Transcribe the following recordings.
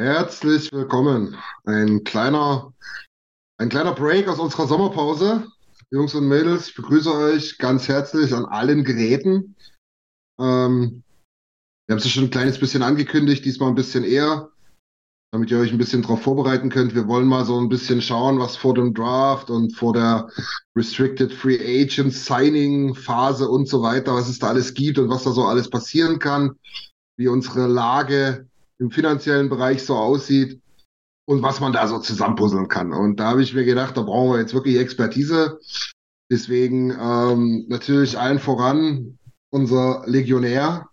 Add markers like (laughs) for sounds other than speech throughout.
Herzlich willkommen. Ein kleiner, ein kleiner Break aus unserer Sommerpause. Jungs und Mädels, ich begrüße euch ganz herzlich an allen Geräten. Ähm, wir haben es schon ein kleines bisschen angekündigt, diesmal ein bisschen eher, damit ihr euch ein bisschen darauf vorbereiten könnt. Wir wollen mal so ein bisschen schauen, was vor dem Draft und vor der Restricted Free Agent Signing Phase und so weiter, was es da alles gibt und was da so alles passieren kann, wie unsere Lage im finanziellen Bereich so aussieht und was man da so zusammenpuzzeln kann. Und da habe ich mir gedacht, da brauchen wir jetzt wirklich Expertise. Deswegen ähm, natürlich allen voran unser Legionär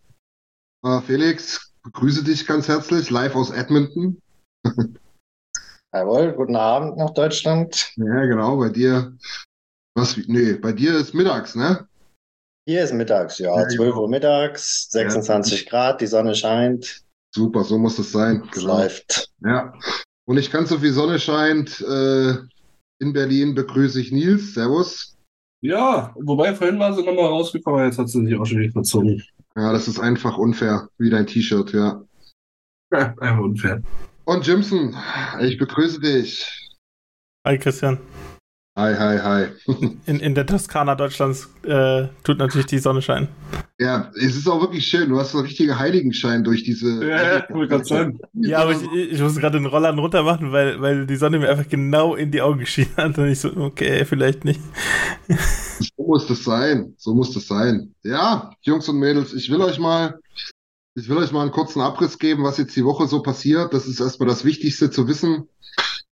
äh, Felix. Begrüße dich ganz herzlich, live aus Edmonton. (laughs) Jawohl, guten Abend nach Deutschland. Ja, genau, bei dir. Was? Nee, bei dir ist mittags, ne? Hier ist mittags, ja, Ja, 12 Uhr mittags, 26 Grad, die Sonne scheint, Super, so muss es sein. Genau. läuft. Ja. Und nicht ganz so viel Sonne scheint. Äh, in Berlin begrüße ich Nils. Servus. Ja, wobei vorhin war sie nochmal rausgekommen, jetzt hat sie sich auch schon wieder verzogen. Ja, das ist einfach unfair, wie dein T-Shirt, ja. Ja, einfach unfair. Und Jimson, ich begrüße dich. Hi Christian. Hi, hi, hi. In, in der Toskana Deutschlands äh, tut natürlich die Sonne scheinen. Ja, es ist auch wirklich schön. Du hast so einen richtigen Heiligenschein durch diese. Ja, sagen. Ja, aber ich, ich muss gerade den Rollern runter machen, weil, weil die Sonne mir einfach genau in die Augen geschienen hat. Und ich so, okay, vielleicht nicht. So muss das sein. So muss das sein. Ja, Jungs und Mädels, ich will euch mal, ich will euch mal einen kurzen Abriss geben, was jetzt die Woche so passiert. Das ist erstmal das Wichtigste zu wissen.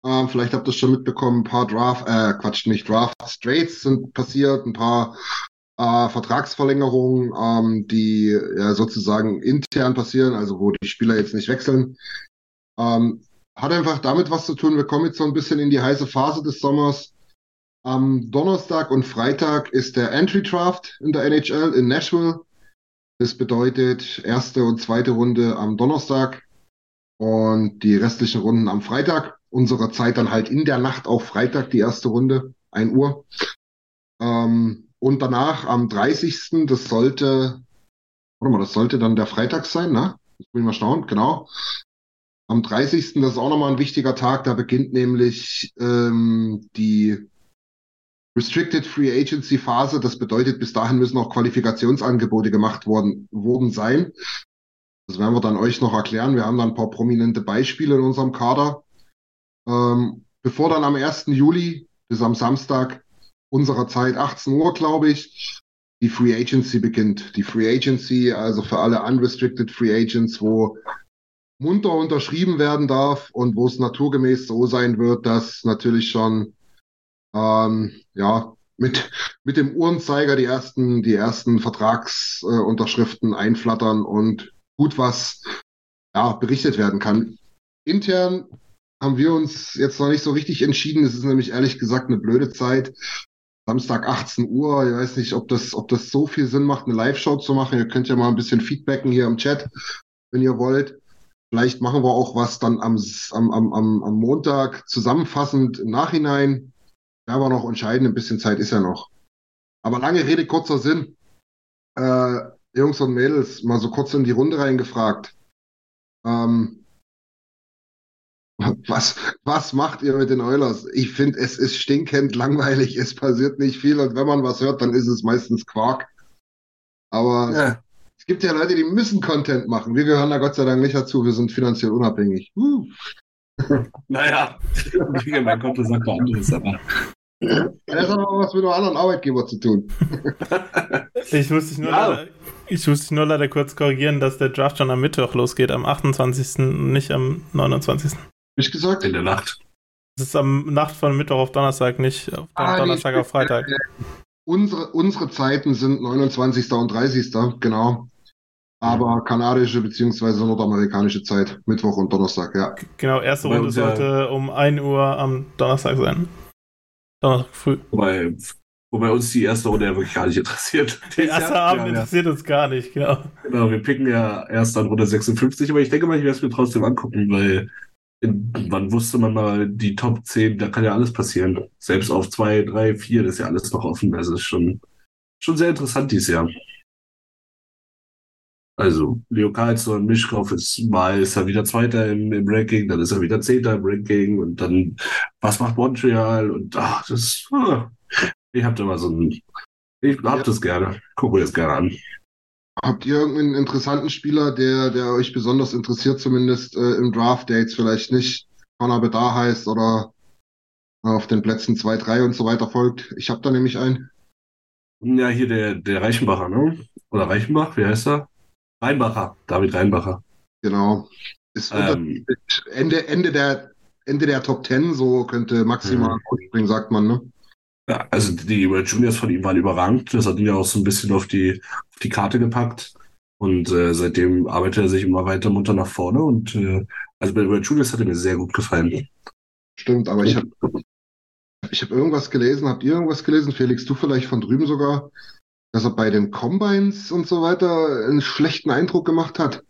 Ähm, vielleicht habt ihr es schon mitbekommen, ein paar Draft, äh, Quatsch, nicht Draft, Straits sind passiert, ein paar äh, Vertragsverlängerungen, ähm, die ja, sozusagen intern passieren, also wo die Spieler jetzt nicht wechseln. Ähm, hat einfach damit was zu tun. Wir kommen jetzt so ein bisschen in die heiße Phase des Sommers. Am Donnerstag und Freitag ist der Entry Draft in der NHL in Nashville. Das bedeutet erste und zweite Runde am Donnerstag und die restlichen Runden am Freitag. Unsere Zeit dann halt in der Nacht auf Freitag, die erste Runde, 1 Uhr. Ähm, und danach am 30. Das sollte, warte mal, das sollte dann der Freitag sein, ne? Ich will mal schauen, genau. Am 30. das ist auch nochmal ein wichtiger Tag, da beginnt nämlich ähm, die Restricted Free Agency Phase. Das bedeutet, bis dahin müssen auch Qualifikationsangebote gemacht worden, worden sein. Das werden wir dann euch noch erklären. Wir haben dann ein paar prominente Beispiele in unserem Kader. Ähm, bevor dann am 1. Juli bis am Samstag unserer Zeit 18 Uhr, glaube ich, die Free Agency beginnt. Die Free Agency, also für alle unrestricted Free Agents, wo munter unterschrieben werden darf und wo es naturgemäß so sein wird, dass natürlich schon ähm, ja mit mit dem Uhrenzeiger die ersten die ersten Vertragsunterschriften äh, einflattern und gut was ja berichtet werden kann. Intern haben wir uns jetzt noch nicht so richtig entschieden. Es ist nämlich ehrlich gesagt eine blöde Zeit. Samstag 18 Uhr. Ich weiß nicht, ob das, ob das so viel Sinn macht, eine Live-Show zu machen. Ihr könnt ja mal ein bisschen feedbacken hier im Chat, wenn ihr wollt. Vielleicht machen wir auch was dann am, am, am, am Montag zusammenfassend im Nachhinein. Werden wir noch entscheiden, ein bisschen Zeit ist ja noch. Aber lange Rede, kurzer Sinn. Äh, Jungs und Mädels, mal so kurz in die Runde reingefragt. Ähm, was, was macht ihr mit den Oilers? Ich finde, es ist stinkend langweilig, es passiert nicht viel und wenn man was hört, dann ist es meistens Quark. Aber Ja. es gibt ja Leute, die müssen Content machen. Wir gehören da Gott sei Dank nicht dazu, wir sind finanziell unabhängig. Uh. (laughs) Naja, mein Konto sagt was anderes, aber. Das hat aber was mit einem anderen Arbeitgeber zu tun. (laughs) Ich muss dich nur, Ja. leider, ich muss dich nur leider kurz korrigieren, dass der Draft schon am Mittwoch losgeht, am 28. und nicht am 29. Ich gesagt? In der Nacht. Das ist am Nacht von Mittwoch auf Donnerstag, nicht auf Ah, Donnerstag nee, auf Freitag. Unsere, unsere Zeiten sind 29. und 30. genau. Aber kanadische beziehungsweise nordamerikanische Zeit, Mittwoch und Donnerstag, ja. Genau, erste Runde ja- sollte um 1 Uhr am Donnerstag sein. Donnerstag früh. Wobei, wobei uns die erste Runde ja wirklich gar nicht interessiert. (laughs) Der erste Ja, Abend ja, ja. interessiert uns gar nicht, genau. Genau, wir picken ja erst an Runde 56, aber ich denke mal, ich werde es mir trotzdem angucken, weil wann wusste man mal die Top 10, da kann ja alles passieren. Selbst auf 2, 3, 4, das ist ja alles noch offen. Es ist schon, schon sehr interessant dieses Jahr. Also, Leo Carlson, Mischkopf ist mal ist er wieder Zweiter im, im Ranking, dann ist er wieder Zehnter im Ranking und dann, was macht Montreal? Und ach, das, ah, ich hab da mal so ein, ich hab Ja. das gerne, gucke mir das gerne an. Habt ihr irgendeinen interessanten Spieler, der, der euch besonders interessiert, zumindest äh, im Draft, der jetzt vielleicht nicht Connor Bedar heißt oder auf den Plätzen 2, 3 und so weiter folgt? Ich habe da nämlich einen. Ja, hier der, der Reichenbacher, ne? Oder Reichenbach, wie heißt er? Reinbacher, David Reinbacher. Genau. Wird Ähm, Ende, Ende der, Ende der Top 10, so könnte maximal Mhm. rausspringen, sagt man, ne? Ja, also die World Juniors von ihm waren überragend. Das hat ihn ja auch so ein bisschen auf die, auf die Karte gepackt. Und äh, seitdem arbeitet er sich immer weiter munter nach vorne. Und äh, also bei den World Juniors hat er mir sehr gut gefallen. Stimmt, aber ich habe ich hab irgendwas gelesen. Habt ihr irgendwas gelesen? Felix, du vielleicht von drüben sogar, dass er bei den Combines und so weiter einen schlechten Eindruck gemacht hat?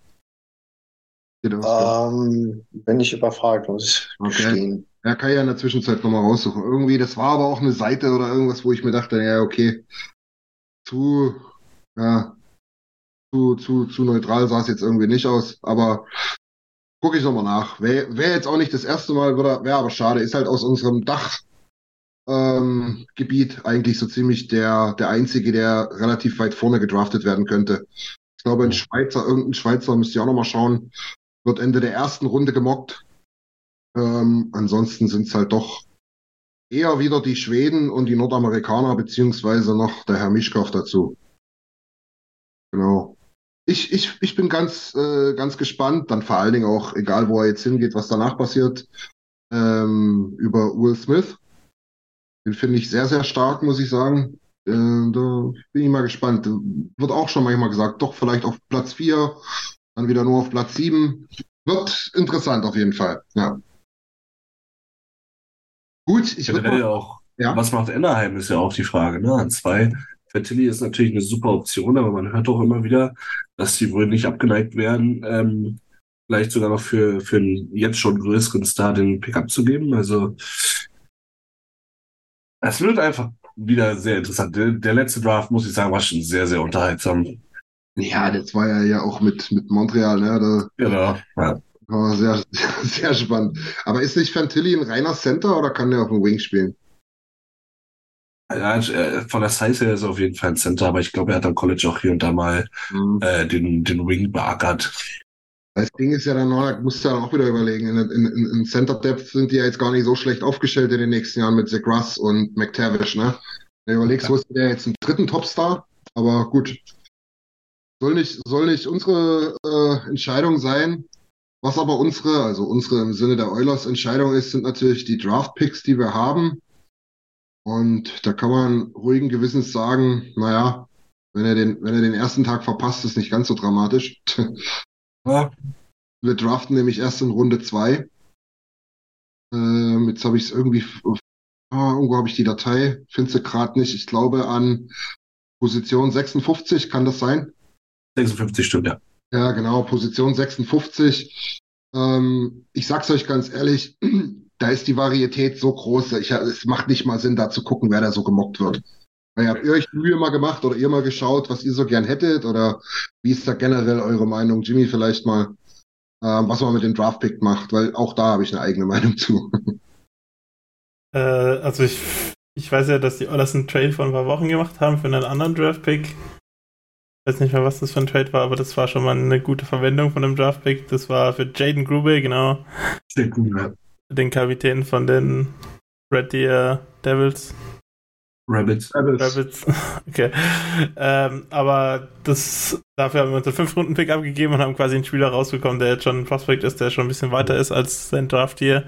Ähm, bin ich überfragt, muss ich Okay. gestehen. Ja, kann ich ja in der Zwischenzeit nochmal raussuchen. Irgendwie, das war aber auch eine Seite oder irgendwas, wo ich mir dachte, ja, okay, zu, ja, zu, zu, zu neutral sah es jetzt irgendwie nicht aus, aber gucke ich nochmal nach. Wäre wär jetzt auch nicht das erste Mal, wäre aber schade, ist halt aus unserem Dach, ähm, Gebiet eigentlich so ziemlich der, der einzige, der relativ weit vorne gedraftet werden könnte. Ich glaube, ein Schweizer, irgendein Schweizer, müsst ihr auch nochmal schauen, wird Ende der ersten Runde gemockt. Ähm, ansonsten sind es halt doch eher wieder die Schweden und die Nordamerikaner, beziehungsweise noch der Herr Mischkow dazu. Genau. Ich, ich, ich bin ganz, äh, ganz gespannt, dann vor allen Dingen auch, egal wo er jetzt hingeht, was danach passiert, ähm, über Will Smith. Den finde ich sehr, sehr stark, muss ich sagen. Äh, da bin ich mal gespannt. Wird auch schon manchmal gesagt, doch vielleicht auf Platz 4, dann wieder nur auf Platz 7. Wird interessant auf jeden Fall. Ja. Gut, ich würde mal, auch, ja. was macht Anaheim, ist ja auch die Frage. Ne? An zwei. Fertilli ist natürlich eine super Option, aber man hört auch immer wieder, dass sie wohl nicht abgeneigt werden, ähm, vielleicht sogar noch für, für einen jetzt schon größeren Star den Pickup zu geben. Also es wird einfach wieder sehr interessant. Der, der letzte Draft, muss ich sagen, war schon sehr, sehr unterhaltsam. Ja, das war ja, ja auch mit, mit Montreal, ne? Da Genau. Ja. War sehr, (laughs) sehr spannend. Aber ist nicht Fantilli ein reiner Center oder kann der auf dem Wing spielen? Ja, äh, von der Size her ist er auf jeden Fall ein Center, aber ich glaube, er hat am College auch hier und da mal äh, den, den Wing beackert. Das Ding ist ja dann noch, da musst du ja auch wieder überlegen. In, in, in in Center Depth sind die ja jetzt gar nicht so schlecht aufgestellt in den nächsten Jahren mit Zach Russ und McTavish, ne? Wenn du überlegst, wo ist der jetzt einen dritten Topstar? Aber gut. Soll nicht, soll nicht unsere äh, Entscheidung sein. Was aber unsere, also unsere im Sinne der Oilers Entscheidung ist, sind natürlich die Draft Picks, die wir haben. Und da kann man ruhigen Gewissens sagen, naja, wenn er den, wenn er den ersten Tag verpasst, ist nicht ganz so dramatisch. (laughs) Ja, Wir draften nämlich erst in Runde 2. Ähm, jetzt habe ich es irgendwie, ah, irgendwo habe ich die Datei, finde sie gerade nicht. Ich glaube an Position 56, kann das sein? 56 stimmt, ja. Ja, genau, Position 56 Ähm, ich sag's euch ganz ehrlich, (clears throat) da ist die Varietät so groß, ich, es macht nicht mal Sinn, da zu gucken, wer da so gemockt wird. Weil habt ihr euch Mühe mal gemacht oder ihr mal geschaut, was ihr so gern hättet? Oder wie ist da generell eure Meinung? Jimmy, vielleicht mal, ähm, was man mit dem Draftpick macht, weil auch da habe ich eine eigene Meinung zu. (laughs) Äh, also ich, ich weiß ja, dass die Oilers einen Trade vor ein paar Wochen gemacht haben für einen anderen Draftpick. Ich weiß nicht mehr, was das für ein Trade war, aber das war schon mal eine gute Verwendung von dem Draftpick. Das war für Jaden Grube, genau. Den Kapitän von den Red Deer Devils. Rabbits. Rabbits. (laughs) Okay. Ähm, aber das, dafür haben wir uns einen 5-Runden-Pick abgegeben und haben quasi einen Spieler rausbekommen, der jetzt schon ein Prospect ist, der schon ein bisschen weiter ist als sein Draft hier.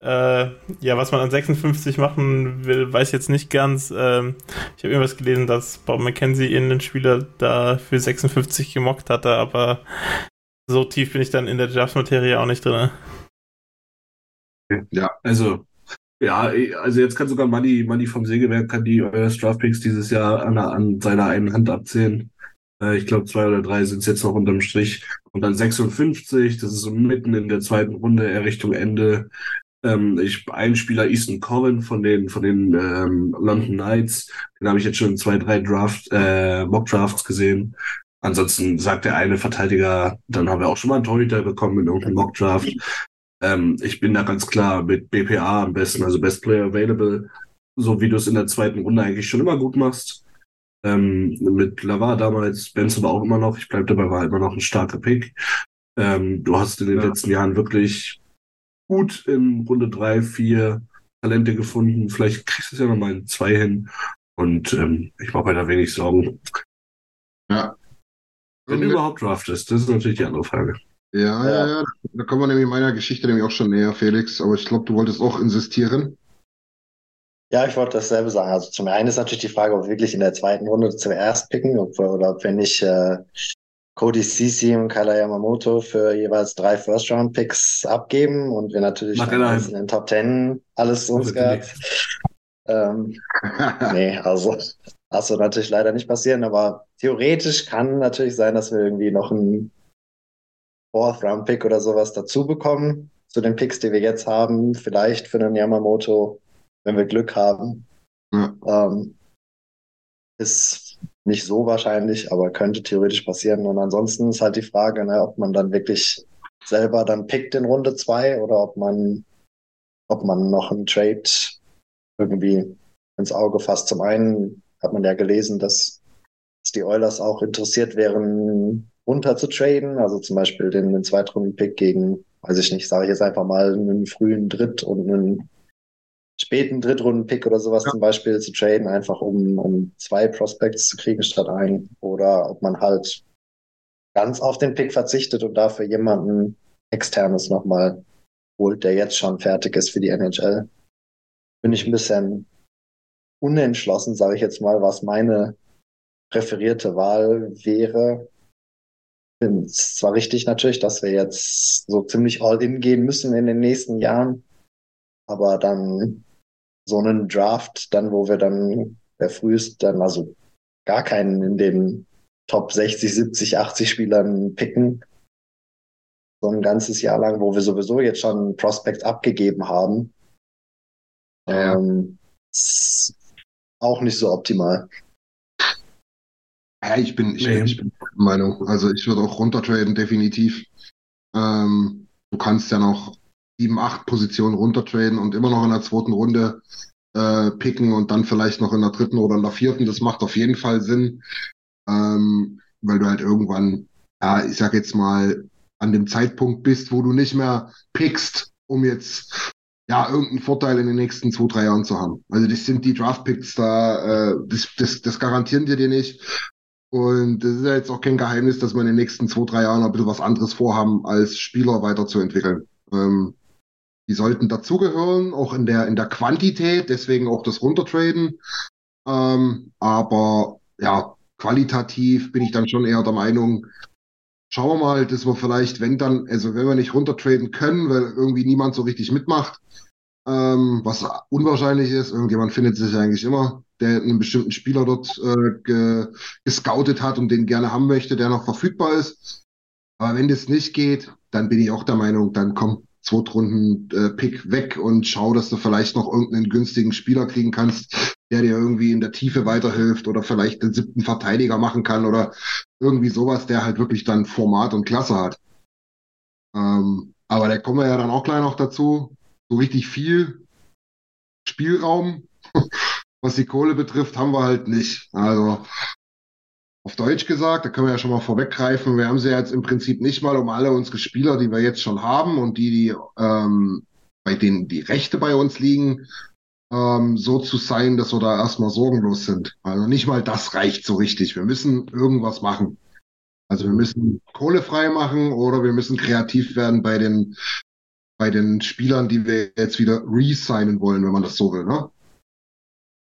Äh, ja, was man an 56 machen will, weiß ich jetzt nicht ganz. Ähm, ich habe irgendwas gelesen, dass Bob McKenzie in den Spieler da für 56 gemockt hatte, aber so tief bin ich dann in der Draft-Materie auch nicht drin. Ja, also ja, also jetzt kann sogar Money, Money vom Sägewerk kann die äh, Draftpicks dieses Jahr an, an seiner einen Hand abzählen. Äh, ich glaube, zwei oder drei sind es jetzt noch unterm Strich. Und dann 56, das ist so mitten in der zweiten Runde, eher Richtung Ende. Ähm, ich, ein Spieler, Easton Cohen von den, von den ähm, London Knights, den habe ich jetzt schon zwei, drei Draft, äh, Mock Drafts gesehen. Ansonsten sagt der eine Verteidiger, dann haben wir auch schon mal einen Torhüter bekommen in irgendeinem Mock Draft. Ähm, ich bin da ganz klar mit BPA am besten, also Best Player Available, so wie du es in der zweiten Runde eigentlich schon immer gut machst. Ähm, mit Lavar damals, Benson war auch immer noch, ich bleibe dabei, war immer noch ein starker Pick. Ähm, du hast in den ja. letzten Jahren wirklich gut in Runde drei, vier Talente gefunden. Vielleicht kriegst du es ja nochmal in zwei hin. Und ähm, ich mache mir da wenig Sorgen. Ja. Wenn du überhaupt draftest, das ist natürlich die andere Frage. Ja, ja, ja. Da kommen wir nämlich meiner Geschichte nämlich auch schon näher, Felix. Aber ich glaube, du wolltest auch insistieren. Ja, ich wollte dasselbe sagen. Also zum einen ist natürlich die Frage, ob wir wirklich in der zweiten Runde zuerst picken ob wir, oder ob wir nicht äh, Cody Sisi und Kala Yamamoto für jeweils drei First-Round-Picks abgeben und wir natürlich in den Top Ten alles uns gab. Ähm, (laughs) nee, also das wird natürlich leider nicht passieren, aber theoretisch kann natürlich sein, dass wir irgendwie noch ein Fourth-Round-Pick oder sowas dazu bekommen zu den Picks, die wir jetzt haben. Vielleicht für einen Yamamoto, wenn wir Glück haben. Ja. Ähm, ist nicht so wahrscheinlich, aber könnte theoretisch passieren. Und ansonsten ist halt die Frage, ne, ob man dann wirklich selber dann pickt in Runde 2 oder ob man, ob man noch einen Trade irgendwie ins Auge fasst. Zum einen hat man ja gelesen, dass, dass die Oilers auch interessiert wären, runter zu traden, also zum Beispiel den, den Zweitrunden-Pick gegen, weiß ich nicht, sage ich jetzt einfach mal, einen frühen Dritt- und einen späten Drittrunden-Pick oder sowas ja. zum Beispiel zu traden, einfach um, um zwei Prospects zu kriegen statt einen. Oder ob man halt ganz auf den Pick verzichtet und dafür jemanden externes nochmal holt, der jetzt schon fertig ist für die NHL. Bin ich ein bisschen unentschlossen, sage ich jetzt mal, was meine präferierte Wahl wäre finde es zwar richtig natürlich, dass wir jetzt so ziemlich all in gehen müssen in den nächsten Jahren, aber dann so einen Draft, dann wo wir dann der frühest dann also gar keinen in den Top 60, 70, 80 Spielern picken, so ein ganzes Jahr lang, wo wir sowieso jetzt schon Prospect abgegeben haben, ja. ähm, ist auch nicht so optimal. Ja, ich bin, ich, nee. ich bin der Meinung. Also ich würde auch runtertraden, definitiv. Ähm, du kannst ja noch sieben, acht Positionen runtertraden und immer noch in der zweiten Runde äh, picken und dann vielleicht noch in der dritten oder in der vierten. Das macht auf jeden Fall Sinn, ähm, weil du halt irgendwann, ja, ich sag jetzt mal, an dem Zeitpunkt bist, wo du nicht mehr pickst, um jetzt ja, irgendeinen Vorteil in den nächsten zwei, drei Jahren zu haben. Also das sind die Draft-Picks da, äh, das, das, das garantieren dir dir nicht. Und es ist ja jetzt auch kein Geheimnis, dass wir in den nächsten zwei, drei Jahren ein bisschen was anderes vorhaben, als Spieler weiterzuentwickeln. Ähm, die sollten dazugehören, auch in der, in der Quantität, deswegen auch das Runtertraden. Ähm, aber ja, qualitativ bin ich dann schon eher der Meinung, schauen wir mal, dass wir vielleicht, wenn dann, also wenn wir nicht runtertraden können, weil irgendwie niemand so richtig mitmacht, ähm, was unwahrscheinlich ist, irgendjemand findet sich eigentlich immer, der einen bestimmten Spieler dort äh, ge gescoutet hat und den gerne haben möchte, der noch verfügbar ist. Aber wenn das nicht geht, dann bin ich auch der Meinung, dann komm, Zweitrunden-Pick weg und schau, dass du vielleicht noch irgendeinen günstigen Spieler kriegen kannst, der dir irgendwie in der Tiefe weiterhilft oder vielleicht den siebten Verteidiger machen kann oder irgendwie sowas, der halt wirklich dann Format und Klasse hat. Ähm, aber da kommen wir ja dann auch gleich noch dazu. So richtig viel Spielraum, was die Kohle betrifft, haben wir halt nicht. Also auf Deutsch gesagt, da können wir ja schon mal vorweggreifen, wir haben sie jetzt im Prinzip nicht mal um alle unsere Spieler, die wir jetzt schon haben und die, die ähm, bei denen die Rechte bei uns liegen, ähm, so zu sein, dass wir da erstmal sorgenlos sind. Also nicht mal das reicht so richtig. Wir müssen irgendwas machen. Also wir müssen Kohle frei machen oder wir müssen kreativ werden bei den, bei den Spielern, die wir jetzt wieder re-signen wollen, wenn man das so will. Ne?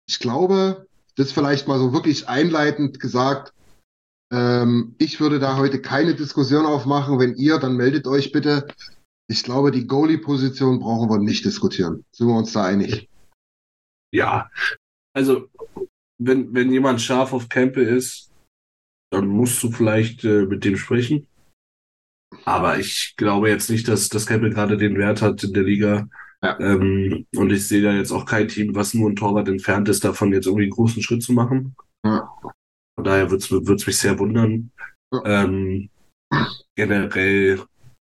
Ich glaube, das vielleicht mal so wirklich einleitend gesagt, ähm, ich würde da heute keine Diskussion aufmachen. Wenn ihr, dann meldet euch bitte. Ich glaube, die Goalie-Position brauchen wir nicht diskutieren. Sind wir uns da einig? Ja, also wenn, wenn jemand scharf auf Campbell ist, dann musst du vielleicht äh, mit dem sprechen. Aber ich glaube jetzt nicht, dass, dass Campbell gerade den Wert hat in der Liga. Ja. Ähm, und ich sehe da jetzt auch kein Team, was nur ein Torwart entfernt ist, davon jetzt irgendwie einen großen Schritt zu machen. Ja. Von daher würde es mich sehr wundern. Ja. Ähm, generell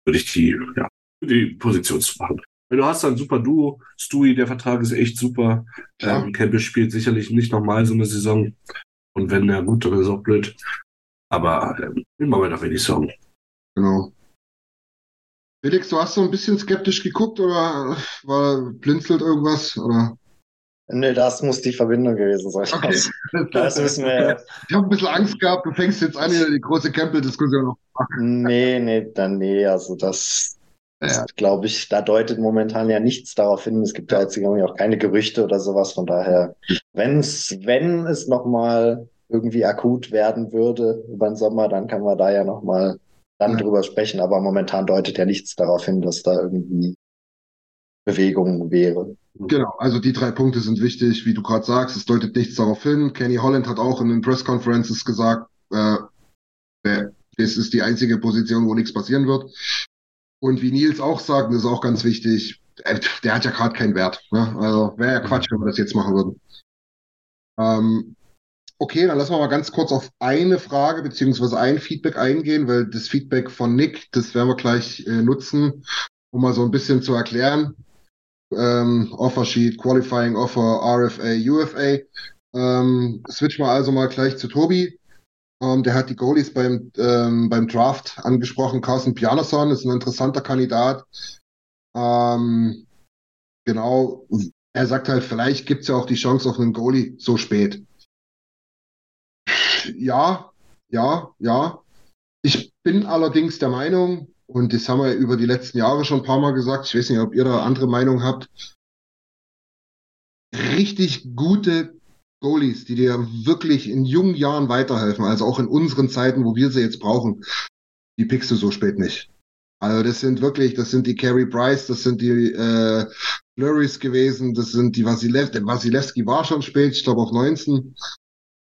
würde ich die, ja, die Position zu machen. Du hast dann ein super Duo. Stewie, der Vertrag ist echt super. Ja. Ähm, Campbell spielt sicherlich nicht nochmal so eine Saison. Und wenn, ja gut, dann ist auch blöd. Aber ähm, im Moment auf wenig Sorgen. Genau. Felix, du hast so ein bisschen skeptisch geguckt oder war blinzelt irgendwas? Oder? Nee, das muss die Verbindung gewesen sein. Okay. Also, (laughs) das wissen wir. Ich habe ein bisschen Angst gehabt, du fängst jetzt an, die große Campbell-Diskussion noch zu machen. Nee, nee, dann nee, also das, ja. glaube ich, da deutet momentan ja nichts darauf hin. Es gibt ja jetzt auch keine Gerüchte oder sowas, von daher, wenn's, wenn es nochmal irgendwie akut werden würde über den Sommer, dann kann man da ja nochmal dann ja. drüber sprechen, aber momentan deutet ja nichts darauf hin, dass da irgendwie Bewegung wäre. Genau, also die drei Punkte sind wichtig, wie du gerade sagst. Es deutet nichts darauf hin. Kenny Holland hat auch in den Press Conferences gesagt, äh, das ist die einzige Position, wo nichts passieren wird. Und wie Nils auch sagt, das ist auch ganz wichtig, äh, der hat ja gerade keinen Wert. Ne? Also wäre ja Quatsch, wenn wir das jetzt machen würden. Ähm, okay, dann lassen wir mal ganz kurz auf eine Frage beziehungsweise ein Feedback eingehen, weil das Feedback von Nick, das werden wir gleich äh, nutzen, um mal so ein bisschen zu erklären, ähm, Offer Sheet, Qualifying Offer, RFA, UFA. Ähm, switch mal also mal gleich zu Tobi. Ähm, der hat die Goalies beim, ähm, beim Draft angesprochen. Carsten Pianason ist ein interessanter Kandidat. Ähm, genau, er sagt halt, vielleicht gibt es ja auch die Chance auf einen Goalie so spät. Ja, ja, ja. Ich bin allerdings der Meinung, und das haben wir über die letzten Jahre schon ein paar Mal gesagt. Ich weiß nicht, ob ihr da andere Meinung habt. Richtig gute Goalies, die dir wirklich in jungen Jahren weiterhelfen, also auch in unseren Zeiten, wo wir sie jetzt brauchen, die pickst du so spät nicht. Also das sind wirklich, das sind die Carey Price, das sind die äh, Flurries gewesen, das sind die Vasilevski, Vasilevski war schon spät, ich glaube auf 19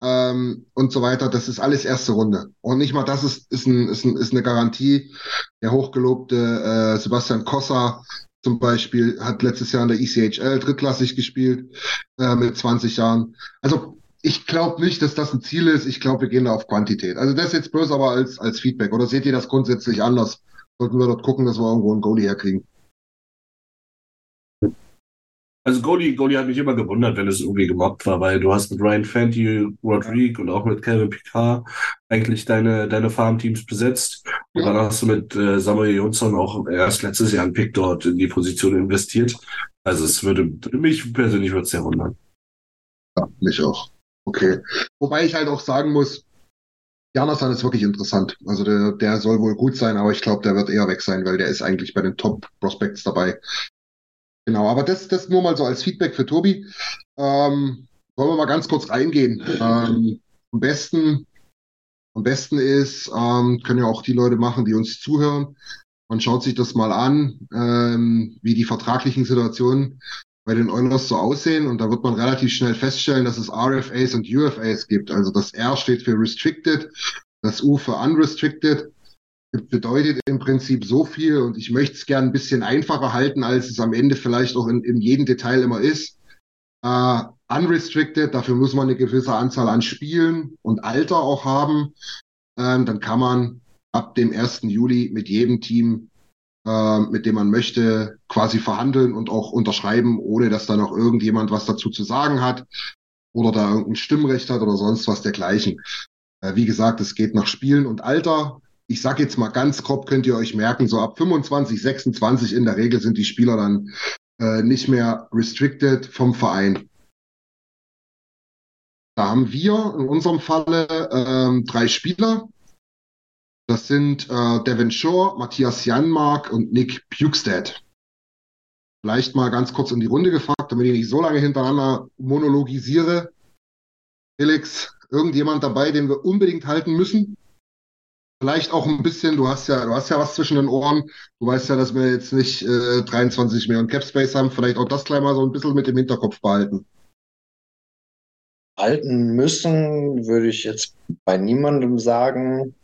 ähm, und so weiter. Das ist alles erste Runde. Und nicht mal das ist, ist, ein, ist, ein, ist eine Garantie. Der hochgelobte äh, Sebastian Kossa zum Beispiel hat letztes Jahr in der ECHL drittklassig gespielt äh, mit 20 Jahren. Also ich glaube nicht, dass das ein Ziel ist. Ich glaube, wir gehen da auf Quantität. Also das jetzt bloß aber als, als Feedback. Oder seht ihr das grundsätzlich anders? Sollten wir dort gucken, dass wir irgendwo einen Goalie herkriegen? Also Goalie, Goalie hat mich immer gewundert, wenn es irgendwie gemobbt war, weil du hast mit Ryan Fanti, Rodrigue und auch mit Calvin Picard eigentlich deine, deine Farmteams besetzt. Und dann hast du mit äh, Samuel Jonsson auch erst letztes Jahr einen Pick dort in die Position investiert. Also es würde, mich persönlich würde es sehr wundern. Ja, mich auch. Okay. Wobei ich halt auch sagen muss, Janasan ist wirklich interessant. Also der, der soll wohl gut sein, aber ich glaube, der wird eher weg sein, weil der ist eigentlich bei den Top Prospects dabei. Genau, aber das, das nur mal so als Feedback für Tobi. Ähm, wollen wir mal ganz kurz reingehen. Ähm, am besten, am besten ist, ähm, können ja auch die Leute machen, die uns zuhören. Man schaut sich das mal an, ähm, wie die vertraglichen Situationen bei den Oilers so aussehen. Und da wird man relativ schnell feststellen, dass es RFAs und UFAs gibt. Also das R steht für Restricted, das U für Unrestricted. Bedeutet im Prinzip so viel und ich möchte es gern ein bisschen einfacher halten, als es am Ende vielleicht auch in, in jedem Detail immer ist. Uh, unrestricted, dafür muss man eine gewisse Anzahl an Spielen und Alter auch haben. Ähm, dann kann man ab dem 1. Juli mit jedem Team, äh, mit dem man möchte, quasi verhandeln und auch unterschreiben, ohne dass da noch irgendjemand was dazu zu sagen hat oder da irgendein Stimmrecht hat oder sonst was dergleichen. Äh, wie gesagt, es geht nach Spielen und Alter. Ich sage jetzt mal ganz grob, könnt ihr euch merken, so ab 25, 26 in der Regel sind die Spieler dann äh, nicht mehr restricted vom Verein. Da haben wir in unserem Falle ähm, drei Spieler. Das sind äh, Devin Shaw, Matthias Janmark und Nick Bukestad. Vielleicht mal ganz kurz in die Runde gefragt, damit ich nicht so lange hintereinander monologisiere. Felix, irgendjemand dabei, den wir unbedingt halten müssen? Vielleicht auch ein bisschen, du hast ja, du hast ja was zwischen den Ohren. Du weißt ja, dass wir jetzt nicht äh, 23 Millionen Cap Space haben. Vielleicht auch das gleich mal so ein bisschen mit dem Hinterkopf behalten. Halten müssen, würde ich jetzt bei niemandem sagen.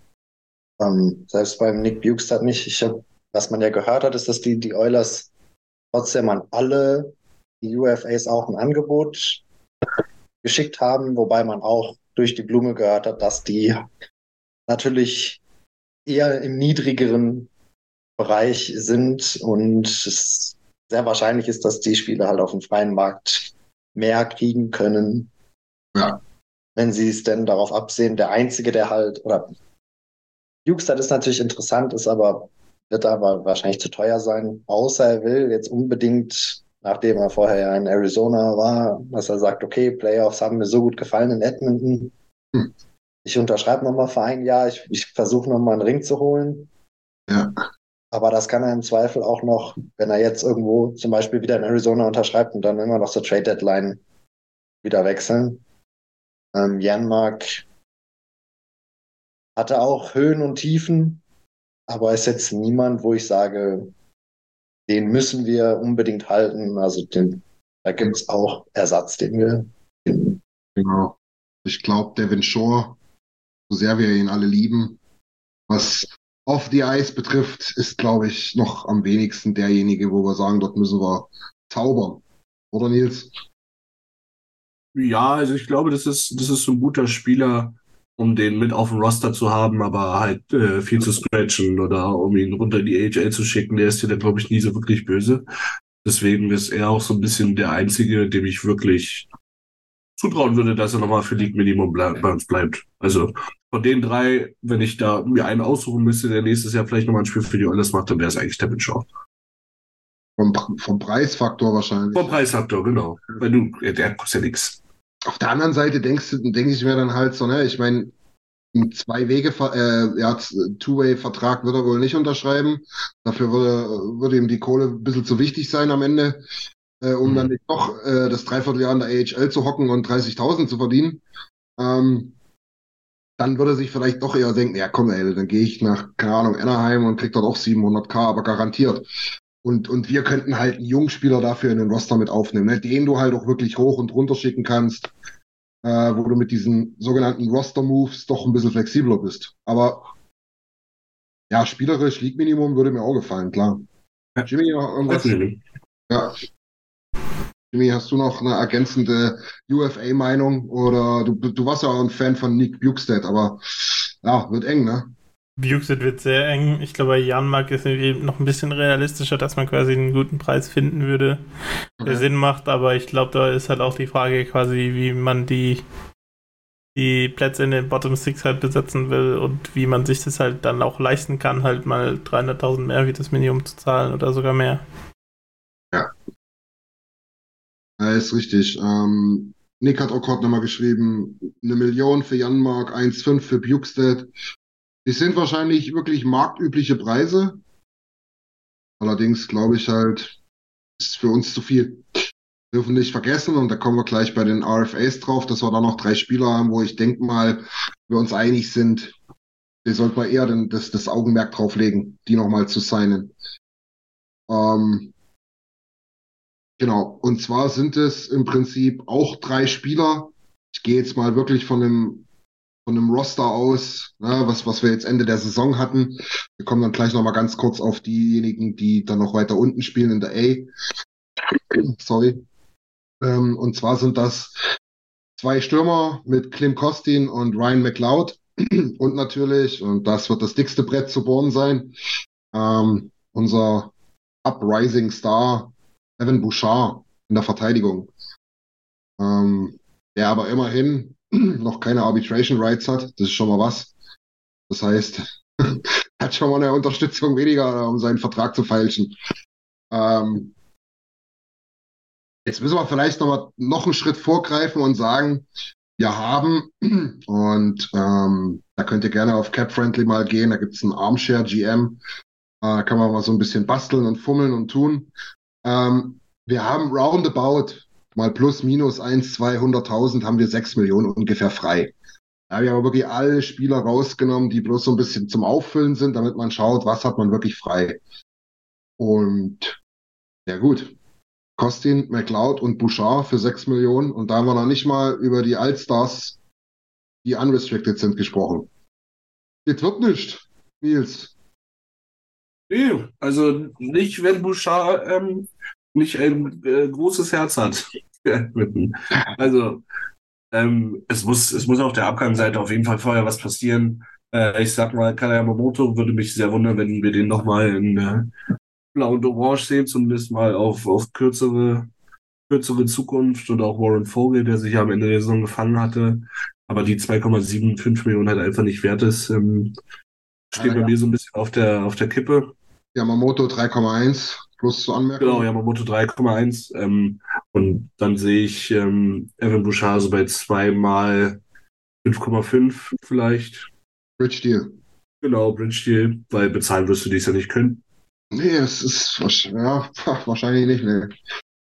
Ähm, selbst beim Nick Bukestad nicht. Ich hab, was man ja gehört hat, ist, dass die, die Oilers trotzdem an alle die UFAs auch ein Angebot geschickt haben, wobei man auch durch die Blume gehört hat, dass die natürlich eher im niedrigeren Bereich sind und es sehr wahrscheinlich ist, dass die Spieler halt auf dem freien Markt mehr kriegen können. Ja. Wenn sie es denn darauf absehen, der Einzige, der halt, oder Jukstad ist natürlich interessant, ist aber, wird aber wahrscheinlich zu teuer sein, außer er will jetzt unbedingt, nachdem er vorher ja in Arizona war, dass er sagt, okay, Playoffs haben mir so gut gefallen in Edmonton. Hm. Ich unterschreibe nochmal für ein Jahr, ich, ich versuche nochmal einen Ring zu holen. Ja. Aber das kann er im Zweifel auch noch, wenn er jetzt irgendwo zum Beispiel wieder in Arizona unterschreibt und dann immer noch zur Trade Deadline wieder wechseln. Ähm, Janmark hatte auch Höhen und Tiefen, aber ist jetzt niemand, wo ich sage, den müssen wir unbedingt halten. Also den, da gibt es auch Ersatz, den wir finden. Genau. Ich glaube, Devin Shore, so sehr wir ihn alle lieben, was off the Ice betrifft, ist, glaube ich, noch am wenigsten derjenige, wo wir sagen, dort müssen wir zaubern. Oder Nils? Ja, also ich glaube, das ist, das ist ein guter Spieler, um den mit auf dem Roster zu haben, aber halt äh, viel zu scratchen oder um ihn runter in die AHL zu schicken, der ist dir dann, glaube ich, nie so wirklich böse. Deswegen ist er auch so ein bisschen der Einzige, dem ich wirklich zutrauen würde, dass er nochmal für League Minimum bleib, bei uns bleibt. Also von den drei, wenn ich da mir einen aussuchen müsste, der nächstes Jahr vielleicht nochmal ein Spiel für die Oilers macht, dann wäre es eigentlich Devin Shaw. Vom, vom Preisfaktor wahrscheinlich. Vom Preisfaktor, genau. Weil du, der kostet ja nichts. Auf der anderen Seite denkst du, denke ich mir dann halt so, ne, ich meine, ein Zwei-Wege, äh, ja, Two-Way-Vertrag wird er wohl nicht unterschreiben. Dafür würde, würde ihm die Kohle ein bisschen zu wichtig sein am Ende, äh, um mhm. dann nicht noch äh, das Dreivierteljahr in der AHL zu hocken und 30.000 zu verdienen. Ähm, dann würde sich vielleicht doch eher denken, ja komm ey, dann gehe ich nach, keine Ahnung, Anaheim und krieg dort auch 700k, aber garantiert. Und, und wir könnten halt einen Jungspieler dafür in den Roster mit aufnehmen, ne? den du halt auch wirklich hoch und runter schicken kannst, äh, wo du mit diesen sogenannten Roster-Moves doch ein bisschen flexibler bist. Aber ja, spielerisch League-Minimum würde mir auch gefallen, klar. Jimmy, noch irgendwas? Ja. Jimmy, hast du noch eine ergänzende UFA-Meinung? Oder du, du warst ja auch ein Fan von Nick Bukestad, aber ja, wird eng, ne? Buxet wird sehr eng. Ich glaube, bei Janmark ist es noch ein bisschen realistischer, dass man quasi einen guten Preis finden würde, der okay. Sinn macht. Aber ich glaube, da ist halt auch die Frage quasi, wie man die, die Plätze in den Bottom Six halt besetzen will und wie man sich das halt dann auch leisten kann, halt mal 300.000 mehr wie das Minimum zu zahlen oder sogar mehr. Ja. Ja, ist richtig. Ähm, Nick hat auch gerade nochmal geschrieben, eine Million für Janmark, 1,5 für Bukestead. Die sind wahrscheinlich wirklich marktübliche Preise. Allerdings glaube ich halt, ist für uns zu viel. Wir dürfen nicht vergessen, und da kommen wir gleich bei den RFAs drauf, dass wir da noch drei Spieler haben, wo ich denke mal, wir uns einig sind, wir sollten mal eher das, das Augenmerk drauf legen, die nochmal zu signen. Ähm, genau, und zwar sind es im Prinzip auch drei Spieler. Ich gehe jetzt mal wirklich von dem von einem Roster aus, ne, was, was wir jetzt Ende der Saison hatten. Wir kommen dann gleich nochmal ganz kurz auf diejenigen, die dann noch weiter unten spielen in der A. Sorry. Ähm, und zwar sind das zwei Stürmer mit Klim Kostin und Ryan McLeod. (clears throat) und natürlich, und das wird das dickste Brett zu bohren sein, ähm, unser Uprising Star Evan Bouchard in der Verteidigung. Ähm, der aber immerhin (clears throat) noch keine Arbitration Rights hat. Das ist schon mal was. Das heißt, (laughs) hat schon mal eine Unterstützung weniger, um seinen Vertrag zu feilschen. Ähm, jetzt müssen wir vielleicht noch mal noch einen Schritt vorgreifen und sagen, wir haben, (clears throat) und ähm, da könnt ihr gerne auf CapFriendly mal gehen, da gibt es einen Armshare GM, äh, kann man mal so ein bisschen basteln und fummeln und tun. Ähm, wir haben roundabout mal plus minus 1, 200.000 haben wir 6 Millionen ungefähr frei. Da wir haben wirklich alle Spieler rausgenommen, die bloß so ein bisschen zum Auffüllen sind, damit man schaut, was hat man wirklich frei. Und ja gut, Kostin, McLeod und Bouchard für 6 Millionen. Und da haben wir noch nicht mal über die Allstars, die unrestricted sind, gesprochen. Das wird nicht, Nils. Nee, also nicht, wenn Bouchard ähm, nicht ein äh, großes Herz hat. (laughs) also ähm, es, muss, es muss auf der Abgangsseite auf jeden Fall vorher was passieren. Äh, ich sag mal, Kanayamamoto würde mich sehr wundern, wenn wir den nochmal in äh, Blau und Orange sehen, zumindest mal auf, auf kürzere, kürzere Zukunft und auch Warren Vogel, der sich ja am Ende der Saison gefangen hatte, aber die 2,75 Millionen halt einfach nicht wert ist, ähm, steht ja, bei mir so ein bisschen auf der, auf der Kippe. Yamamoto 3,1 plus zu anmerken. Genau, Yamamoto 3,1. Ähm, und dann sehe ich ähm, Evan Bouchard so bei zweimal 5,5 vielleicht. Bridge Deal. Genau, Bridge Deal, weil bezahlen wirst du dies ja nicht können. Nee, es ist ja, (laughs) wahrscheinlich nicht, nee.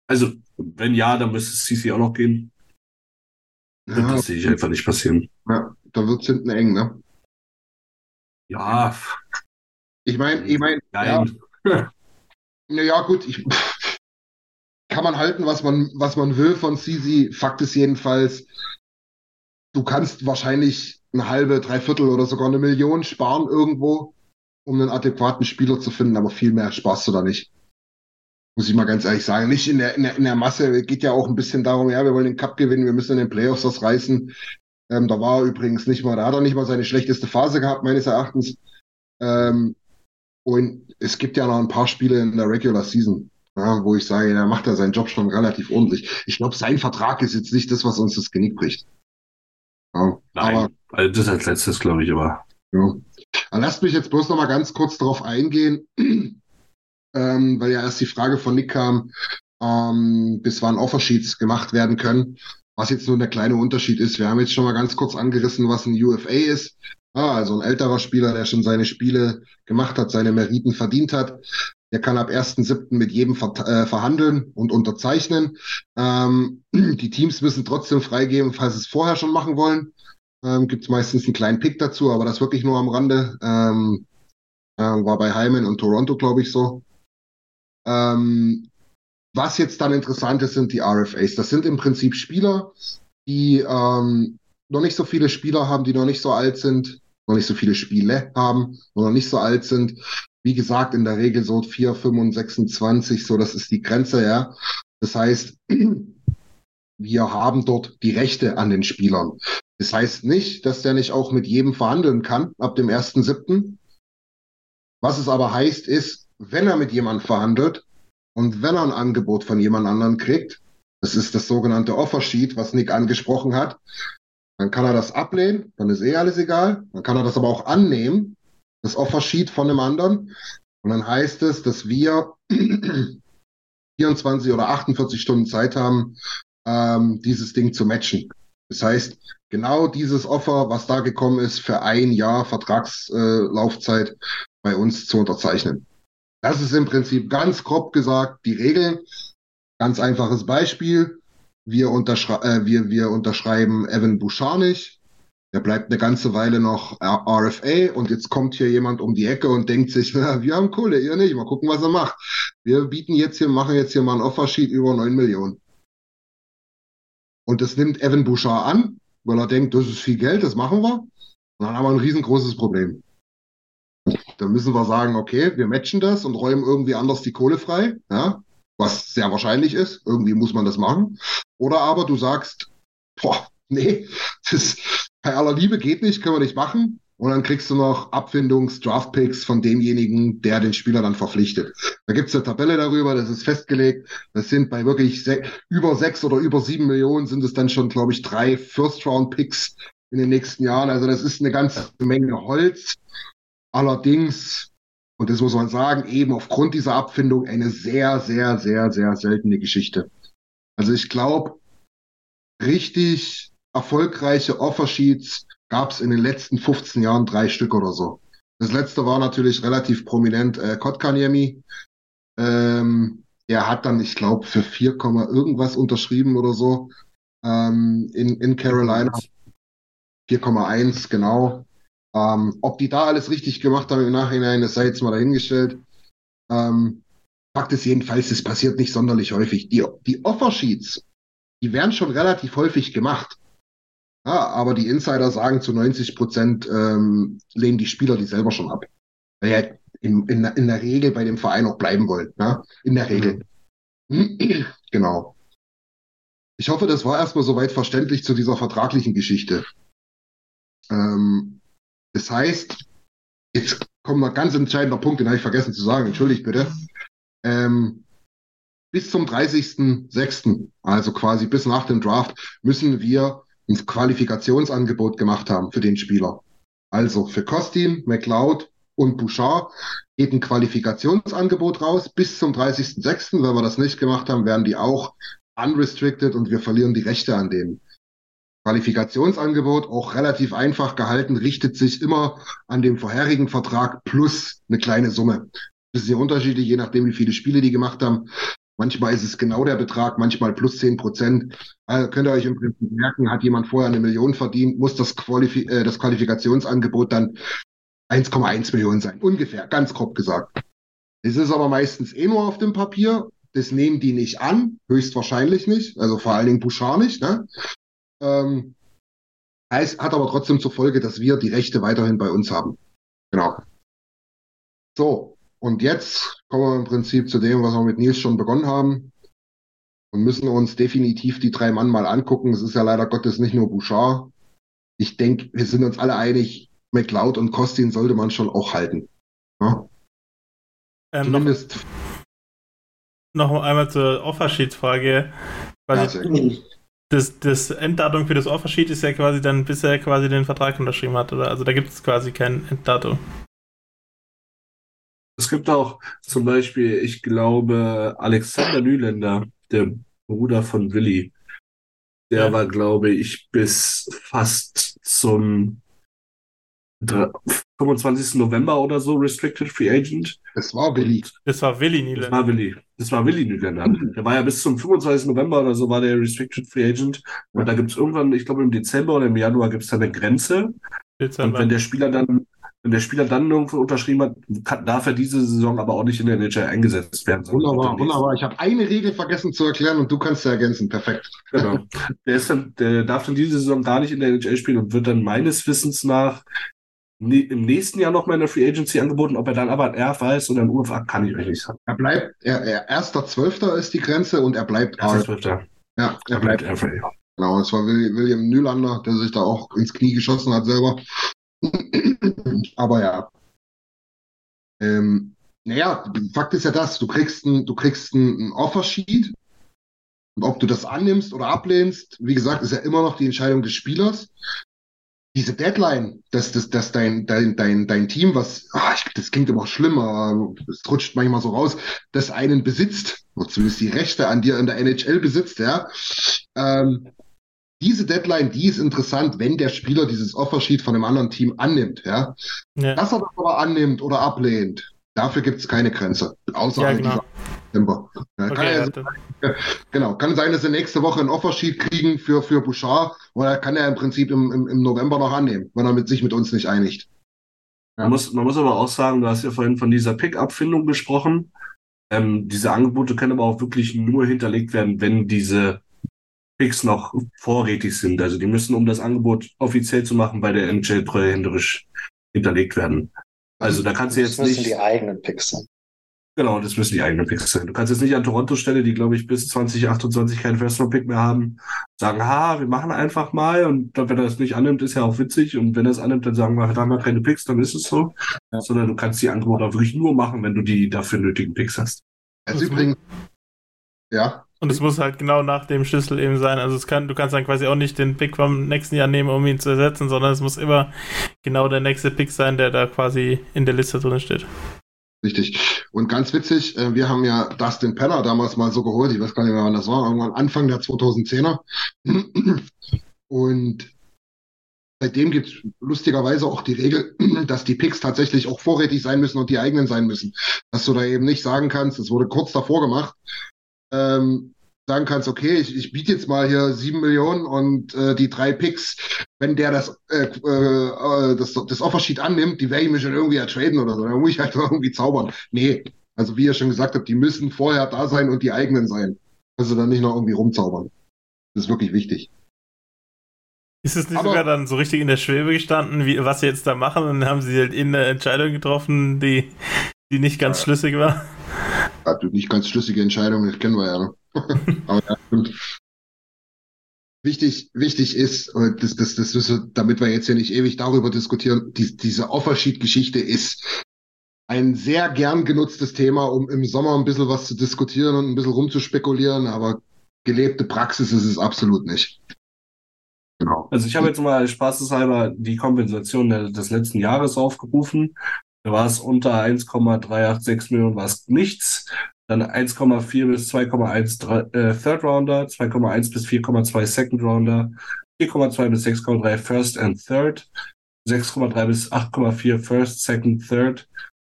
Also, wenn ja, dann müsste CC auch noch gehen. Ja, das sehe ich einfach nicht passieren. Ja, da wird es hinten eng, ne? Ja. Ich meine, ich meine, ja. (laughs) naja, gut, ich, (laughs) kann man halten, was man, was man will von CC. Fakt ist jedenfalls, du kannst wahrscheinlich eine halbe, dreiviertel oder sogar eine Million sparen irgendwo um einen adäquaten Spieler zu finden, aber viel mehr Spaß du da nicht. Muss ich mal ganz ehrlich sagen. Nicht in der, in der, in der Masse, geht ja auch ein bisschen darum, ja, wir wollen den Cup gewinnen, wir müssen in den Playoffs was reißen. Ähm, da war er übrigens nicht mal, da hat er nicht mal seine schlechteste Phase gehabt, meines Erachtens. Ähm, und es gibt ja noch ein paar Spiele in der Regular Season, ja, wo ich sage, da macht er seinen Job schon relativ ordentlich. Ich glaube, sein Vertrag ist jetzt nicht das, was uns das Genick bricht. Ja, Nein, aber, also das als letztes, glaube ich, aber. Ja. Lasst mich jetzt bloß noch mal ganz kurz darauf eingehen, (clears throat) ähm, weil ja erst die Frage von Nick kam, ähm, bis wann Offersheets gemacht werden können. Was jetzt nur der kleine Unterschied ist. Wir haben jetzt schon mal ganz kurz angerissen, was ein UFA ist. Ah, also ein älterer Spieler, der schon seine Spiele gemacht hat, seine Meriten verdient hat. Der kann ab 1.7. mit jedem ver äh, verhandeln und unterzeichnen. Ähm, (clears throat) die Teams müssen trotzdem freigeben, falls sie es vorher schon machen wollen. Ähm, Gibt es meistens einen kleinen Pick dazu, aber das wirklich nur am Rande. Ähm, äh, war bei Hyman und Toronto, glaube ich, so. Ähm, was jetzt dann interessant ist, sind die RFAs. Das sind im Prinzip Spieler, die ähm, noch nicht so viele Spieler haben, die noch nicht so alt sind, noch nicht so viele Spiele haben, noch nicht so alt sind. Wie gesagt, in der Regel so 4, 5 26, so das ist die Grenze, ja. Das heißt, (clears throat) wir haben dort die Rechte an den Spielern. Das heißt nicht, dass der nicht auch mit jedem verhandeln kann ab dem 1.7. Was es aber heißt, ist, wenn er mit jemandem verhandelt und wenn er ein Angebot von jemand anderem kriegt, das ist das sogenannte Offersheet, was Nick angesprochen hat, dann kann er das ablehnen, dann ist eh alles egal. Dann kann er das aber auch annehmen, das Offersheet von einem anderen. Und dann heißt es, dass wir (clears throat) 24 oder 48 Stunden Zeit haben, ähm, dieses Ding zu matchen. Das heißt, genau dieses Offer, was da gekommen ist, für ein Jahr Vertragslaufzeit äh, bei uns zu unterzeichnen. Das ist im Prinzip ganz grob gesagt die Regel. Ganz einfaches Beispiel. Wir, unterschrei äh, wir, wir unterschreiben Evan Bouchard nicht. Der bleibt eine ganze Weile noch RFA und jetzt kommt hier jemand um die Ecke und denkt sich, (laughs) na, wir haben Kohle, ihr nicht, mal gucken, was er macht. Wir bieten jetzt hier, machen jetzt hier mal ein Offersheet über 9 Millionen. Und das nimmt Evan Bouchard an weil er denkt, das ist viel Geld, das machen wir. Und dann haben wir ein riesengroßes Problem. Da müssen wir sagen, okay, wir matchen das und räumen irgendwie anders die Kohle frei, ja, was sehr wahrscheinlich ist. Irgendwie muss man das machen. Oder aber du sagst, boah, nee, das bei aller Liebe geht nicht, können wir nicht machen. Und dann kriegst du noch Abfindungs-Draft-Picks von demjenigen, der den Spieler dann verpflichtet. Da gibt's eine Tabelle darüber, das ist festgelegt. Das sind bei wirklich über sechs oder über sieben Millionen sind es dann schon, glaube ich, drei First-Round-Picks in den nächsten Jahren. Also das ist eine ganze Menge Holz. Allerdings, und das muss man sagen, eben aufgrund dieser Abfindung eine sehr, sehr, sehr, sehr seltene Geschichte. Also ich glaube, richtig erfolgreiche Offersheets gab es in den letzten 15 Jahren drei Stück oder so. Das letzte war natürlich relativ prominent äh, Kotkaniemi. Ähm, er hat dann, ich glaube, für 4, irgendwas unterschrieben oder so ähm, in, in Carolina. 4,1, genau. Ähm, ob die da alles richtig gemacht haben im Nachhinein, das sei jetzt mal dahingestellt. Ähm, Fakt ist jedenfalls, es passiert nicht sonderlich häufig. Die, die Offersheets, die werden schon relativ häufig gemacht. Ja, aber die Insider sagen zu 90 Prozent ähm, lehnen die Spieler die selber schon ab. Weil ja in, in, in der Regel bei dem Verein auch bleiben wollen. Ja? In der Regel. Mhm. (clears throat) genau. Ich hoffe, das war erstmal soweit verständlich zu dieser vertraglichen Geschichte. Ähm, das heißt, jetzt kommt ein ganz entscheidender Punkt, den habe ich vergessen zu sagen, entschuldigt bitte. Ähm, bis zum 30.06., also quasi bis nach dem Draft, müssen wir ein Qualifikationsangebot gemacht haben für den Spieler. Also für Kostin, McLeod und Bouchard geht ein Qualifikationsangebot raus bis zum 30.06. Wenn wir das nicht gemacht haben, werden die auch unrestricted und wir verlieren die Rechte an denen. Qualifikationsangebot, auch relativ einfach gehalten, richtet sich immer an dem vorherigen Vertrag plus eine kleine Summe. Das ist sehr unterschiedlich, je nachdem, wie viele Spiele die gemacht haben. Manchmal ist es genau der Betrag, manchmal plus zehn Prozent. Also könnt ihr euch im Prinzip merken, hat jemand vorher eine Million verdient, muss das, Qualifi äh, das Qualifikationsangebot dann 1,1 Millionen sein. Ungefähr, ganz grob gesagt. Es ist aber meistens eh nur auf dem Papier. Das nehmen die nicht an, höchstwahrscheinlich nicht. Also vor allen Dingen Bouchard nicht. Ne? Ähm, heißt, hat aber trotzdem zur Folge, dass wir die Rechte weiterhin bei uns haben. Genau. So, und jetzt kommen wir im Prinzip zu dem, was wir mit Nils schon begonnen haben. Und müssen uns definitiv die drei Mann mal angucken. Es ist ja leider Gottes nicht nur Bouchard. Ich denke, wir sind uns alle einig, McLeod und Kostin sollte man schon auch halten. Ja? Ähm, Zumindest. Noch, noch einmal zur Offersheet-Frage. Ja, das, das Enddatum für das Offersheet ist ja quasi dann, bis er quasi den Vertrag unterschrieben hat, oder? Also da gibt es quasi kein Enddatum. Es gibt auch zum Beispiel, ich glaube, Alexander Nüländer, der Bruder von Willi. Der ja. war, glaube ich, bis fast zum 25. November oder so Restricted Free Agent. Das war Willi. Das war Willi Niederländer. Das war Willi. Das war Willi Niederländer. Der war ja bis zum 25. November oder so war der Restricted Free Agent. Und da gibt es irgendwann, ich glaube im Dezember oder im Januar gibt es da eine Grenze. Dezember. Und wenn der Spieler dann wenn der Spieler dann irgendwo unterschrieben hat, kann, darf er diese Saison aber auch nicht in der NHL eingesetzt werden. Wunderbar, wunderbar. Ich habe eine Regel vergessen zu erklären und du kannst sie ergänzen. Perfekt. Genau. (laughs) Der, ist dann, der darf dann diese Saison gar nicht in der NHL spielen und wird dann meines Wissens nach im nächsten Jahr noch mal in der Free Agency angeboten. Ob er dann aber ein RFA ist oder ein UFA, kann ich euch nicht sagen. Er bleibt, er, er, erster Zwölfter ist die Grenze und er bleibt Erster Zwölfter. Ja, er, er bleibt, bleibt RFA. Genau, es war William Nylander, der sich da auch ins Knie geschossen hat selber. (clears throat) Aber ja. Ähm, naja, Fakt ist ja das, du kriegst ein, du kriegst ein, ein Offersheet. Und ob du das annimmst oder ablehnst, wie gesagt, ist ja immer noch die Entscheidung des Spielers. Diese Deadline, dass, dass, dass dein, dein, dein, dein Team, was, ach, ich, das klingt immer schlimmer, es rutscht manchmal so raus, das einen besitzt, oder zumindest die Rechte an dir in der NHL besitzt, ja, ähm, diese Deadline, die ist interessant, wenn der Spieler dieses Offersheet von einem anderen Team annimmt. Ja? ja. Dass er das aber annimmt oder ablehnt, dafür gibt es keine Grenze. Außer ja, genau. September. Ja, okay, kann ja, sein, genau, kann sein, dass er nächste Woche ein Offersheet kriegen für, für Bouchard oder kann er im Prinzip im, im, im November noch annehmen, wenn er mit sich mit uns nicht einigt. Man, muss, man muss aber auch sagen, du hast ja vorhin von dieser Pick-up-Findung gesprochen. Ähm, diese Angebote können aber auch wirklich nur hinterlegt werden, wenn diese Picks noch vorrätig sind. Also die müssen, um das Angebot offiziell zu machen, bei der NHL treuhänderisch hinterlegt werden. Also da kannst du jetzt das müssen nicht. die eigenen Picks sein. Genau, das müssen die eigenen Picks sein. Du kannst jetzt nicht an Toronto Stelle, die glaube ich bis 2028 keinen First Round Pick mehr haben, sagen, ha, wir machen einfach mal und dann, wenn er das nicht annimmt, ist ja auch witzig und wenn er es annimmt, dann sagen wir, da haben wir keine Picks, dann ist es so. Ja. Sondern du kannst die Angebote auch wirklich nur machen, wenn du die dafür nötigen Picks hast. Also übrigens, ja, Und es muss halt genau nach dem Schlüssel eben sein. Also es kann, du kannst dann quasi auch nicht den Pick vom nächsten Jahr nehmen, um ihn zu ersetzen, sondern es muss immer genau der nächste Pick sein, der da quasi in der Liste drin steht. Richtig. Und ganz witzig, äh, wir haben ja Dustin Penner damals mal so geholt, ich weiß gar nicht mehr, wann das war, irgendwann Anfang der 2010er. Und seitdem gibt es lustigerweise auch die Regel, (clears throat) dass die Picks tatsächlich auch vorrätig sein müssen und die eigenen sein müssen. Dass du da eben nicht sagen kannst, es wurde kurz davor gemacht, ähm, sagen kannst, okay, ich, ich biete jetzt mal hier sieben Millionen und äh, die drei Picks, wenn der das, äh, äh, das, das Offersheet annimmt, die werde ich mir schon irgendwie ertraden oder so. Da muss ich halt (laughs) irgendwie zaubern. Nee, also wie ihr schon gesagt habt, die müssen vorher da sein und die eigenen sein. Also dann nicht noch irgendwie rumzaubern. Das ist wirklich wichtig. Ist es nicht Aber- sogar dann so richtig in der Schwebe gestanden, wie, was sie jetzt da machen? Und haben sie halt in eine Entscheidung getroffen, die, die nicht ganz schlüssig war. Also nicht ganz schlüssige Entscheidung, das kennen wir ja. Ne? Aber ja, stimmt. Wichtig, wichtig ist, und das, das, das ist, damit wir jetzt hier nicht ewig darüber diskutieren, die, diese Offersheet-Geschichte ist ein sehr gern genutztes Thema, um im Sommer ein bisschen was zu diskutieren und ein bisschen rumzuspekulieren, aber gelebte Praxis ist es absolut nicht. Genau. Also ich habe jetzt mal spaßeshalber die Kompensation des letzten Jahres aufgerufen. Da war es unter 1,386 Millionen war es nichts. Dann 1,4 bis 2,1 äh, Third Rounder, 2,1 bis 4,2 Second Rounder, 4,2 bis 6,3 First and Third, 6,3 bis 8,4 First, Second, Third,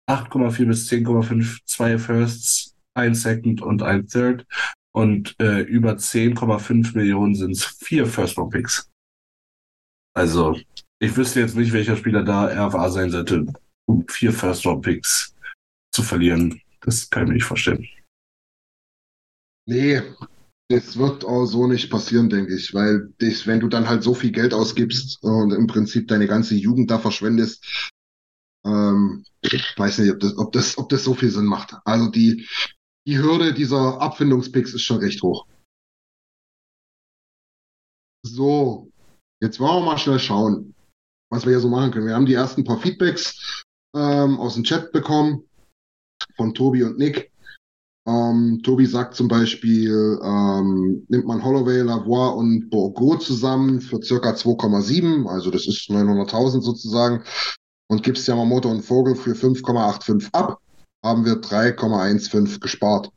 8,4 bis 10,5 zwei Firsts, ein Second und ein Third. Und äh, über 10,5 Millionen sind es vier First Round Picks. Also, ich wüsste jetzt nicht, welcher Spieler da RFA sein sollte, um vier First-Round-Picks zu verlieren. Das kann ich mir nicht vorstellen. Nee, das wird auch so nicht passieren, denke ich, weil das, wenn du dann halt so viel Geld ausgibst und im Prinzip deine ganze Jugend da verschwendest, ähm, ich weiß nicht, ob das, ob das, ob das so viel Sinn macht. Also die, die Hürde dieser Abfindungspicks ist schon recht hoch. So, jetzt wollen wir mal schnell schauen, was wir hier so machen können. Wir haben die ersten paar Feedbacks ähm, aus dem Chat bekommen von Tobi und Nick. Ähm, Tobi sagt zum Beispiel, ähm, nimmt man Holloway, Lavoie und Bourgo zusammen für circa 2,7, also das ist 900.000 sozusagen, und gibst Yamamoto und Vogel für 5,85 ab, haben wir 3,15 gespart.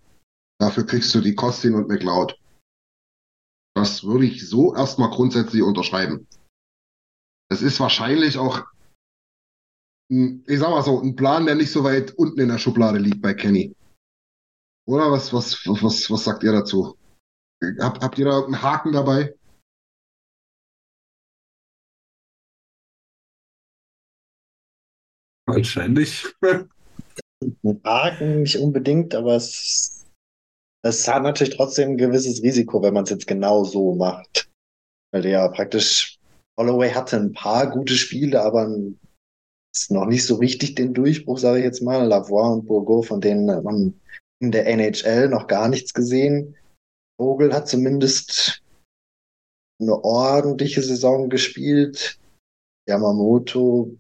Dafür kriegst du die Kostin und McLeod. Das würde ich so erstmal grundsätzlich unterschreiben. Das ist wahrscheinlich auch, ich sag mal so, ein Plan, der nicht so weit unten in der Schublade liegt bei Kenny. Oder was, was, was, was sagt ihr dazu? Habt, habt ihr da einen Haken dabei? Wahrscheinlich. (laughs) Haken nicht unbedingt, aber es, es hat natürlich trotzdem ein gewisses Risiko, wenn man es jetzt genau so macht. Weil ja praktisch Holloway hatte ein paar gute Spiele, aber ist noch nicht so richtig den Durchbruch, sage ich jetzt mal. Lavoie und Bourgo, von denen hat man in der NHL noch gar nichts gesehen. Vogel hat zumindest eine ordentliche Saison gespielt. Yamamoto,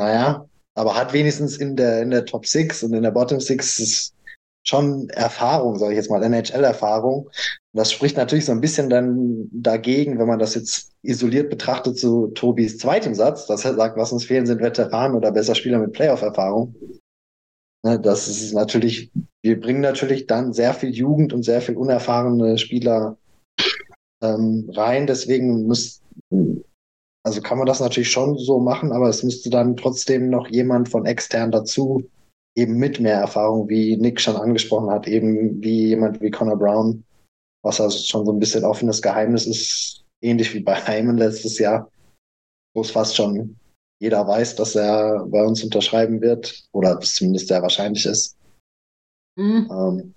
naja, aber hat wenigstens in der, in der Top 6 und in der Bottom 6 schon Erfahrung, sage ich jetzt mal, NHL-Erfahrung. Das spricht natürlich so ein bisschen dann dagegen, wenn man das jetzt isoliert betrachtet zu Tobis zweitem Satz, dass er sagt, was uns fehlen, sind Veteranen oder besser Spieler mit Playoff-Erfahrung. Ne, Das ist natürlich, wir bringen natürlich dann sehr viel Jugend und sehr viel unerfahrene Spieler ähm, rein. Deswegen muss, also kann man das natürlich schon so machen, aber es müsste dann trotzdem noch jemand von extern dazu, eben mit mehr Erfahrung, wie Nick schon angesprochen hat, eben wie jemand wie Connor Brown, was also schon so ein bisschen offenes Geheimnis ist, ähnlich wie bei Hyman letztes Jahr, wo es fast schon jeder weiß, dass er bei uns unterschreiben wird oder es zumindest sehr wahrscheinlich ist. Hm. Ähm,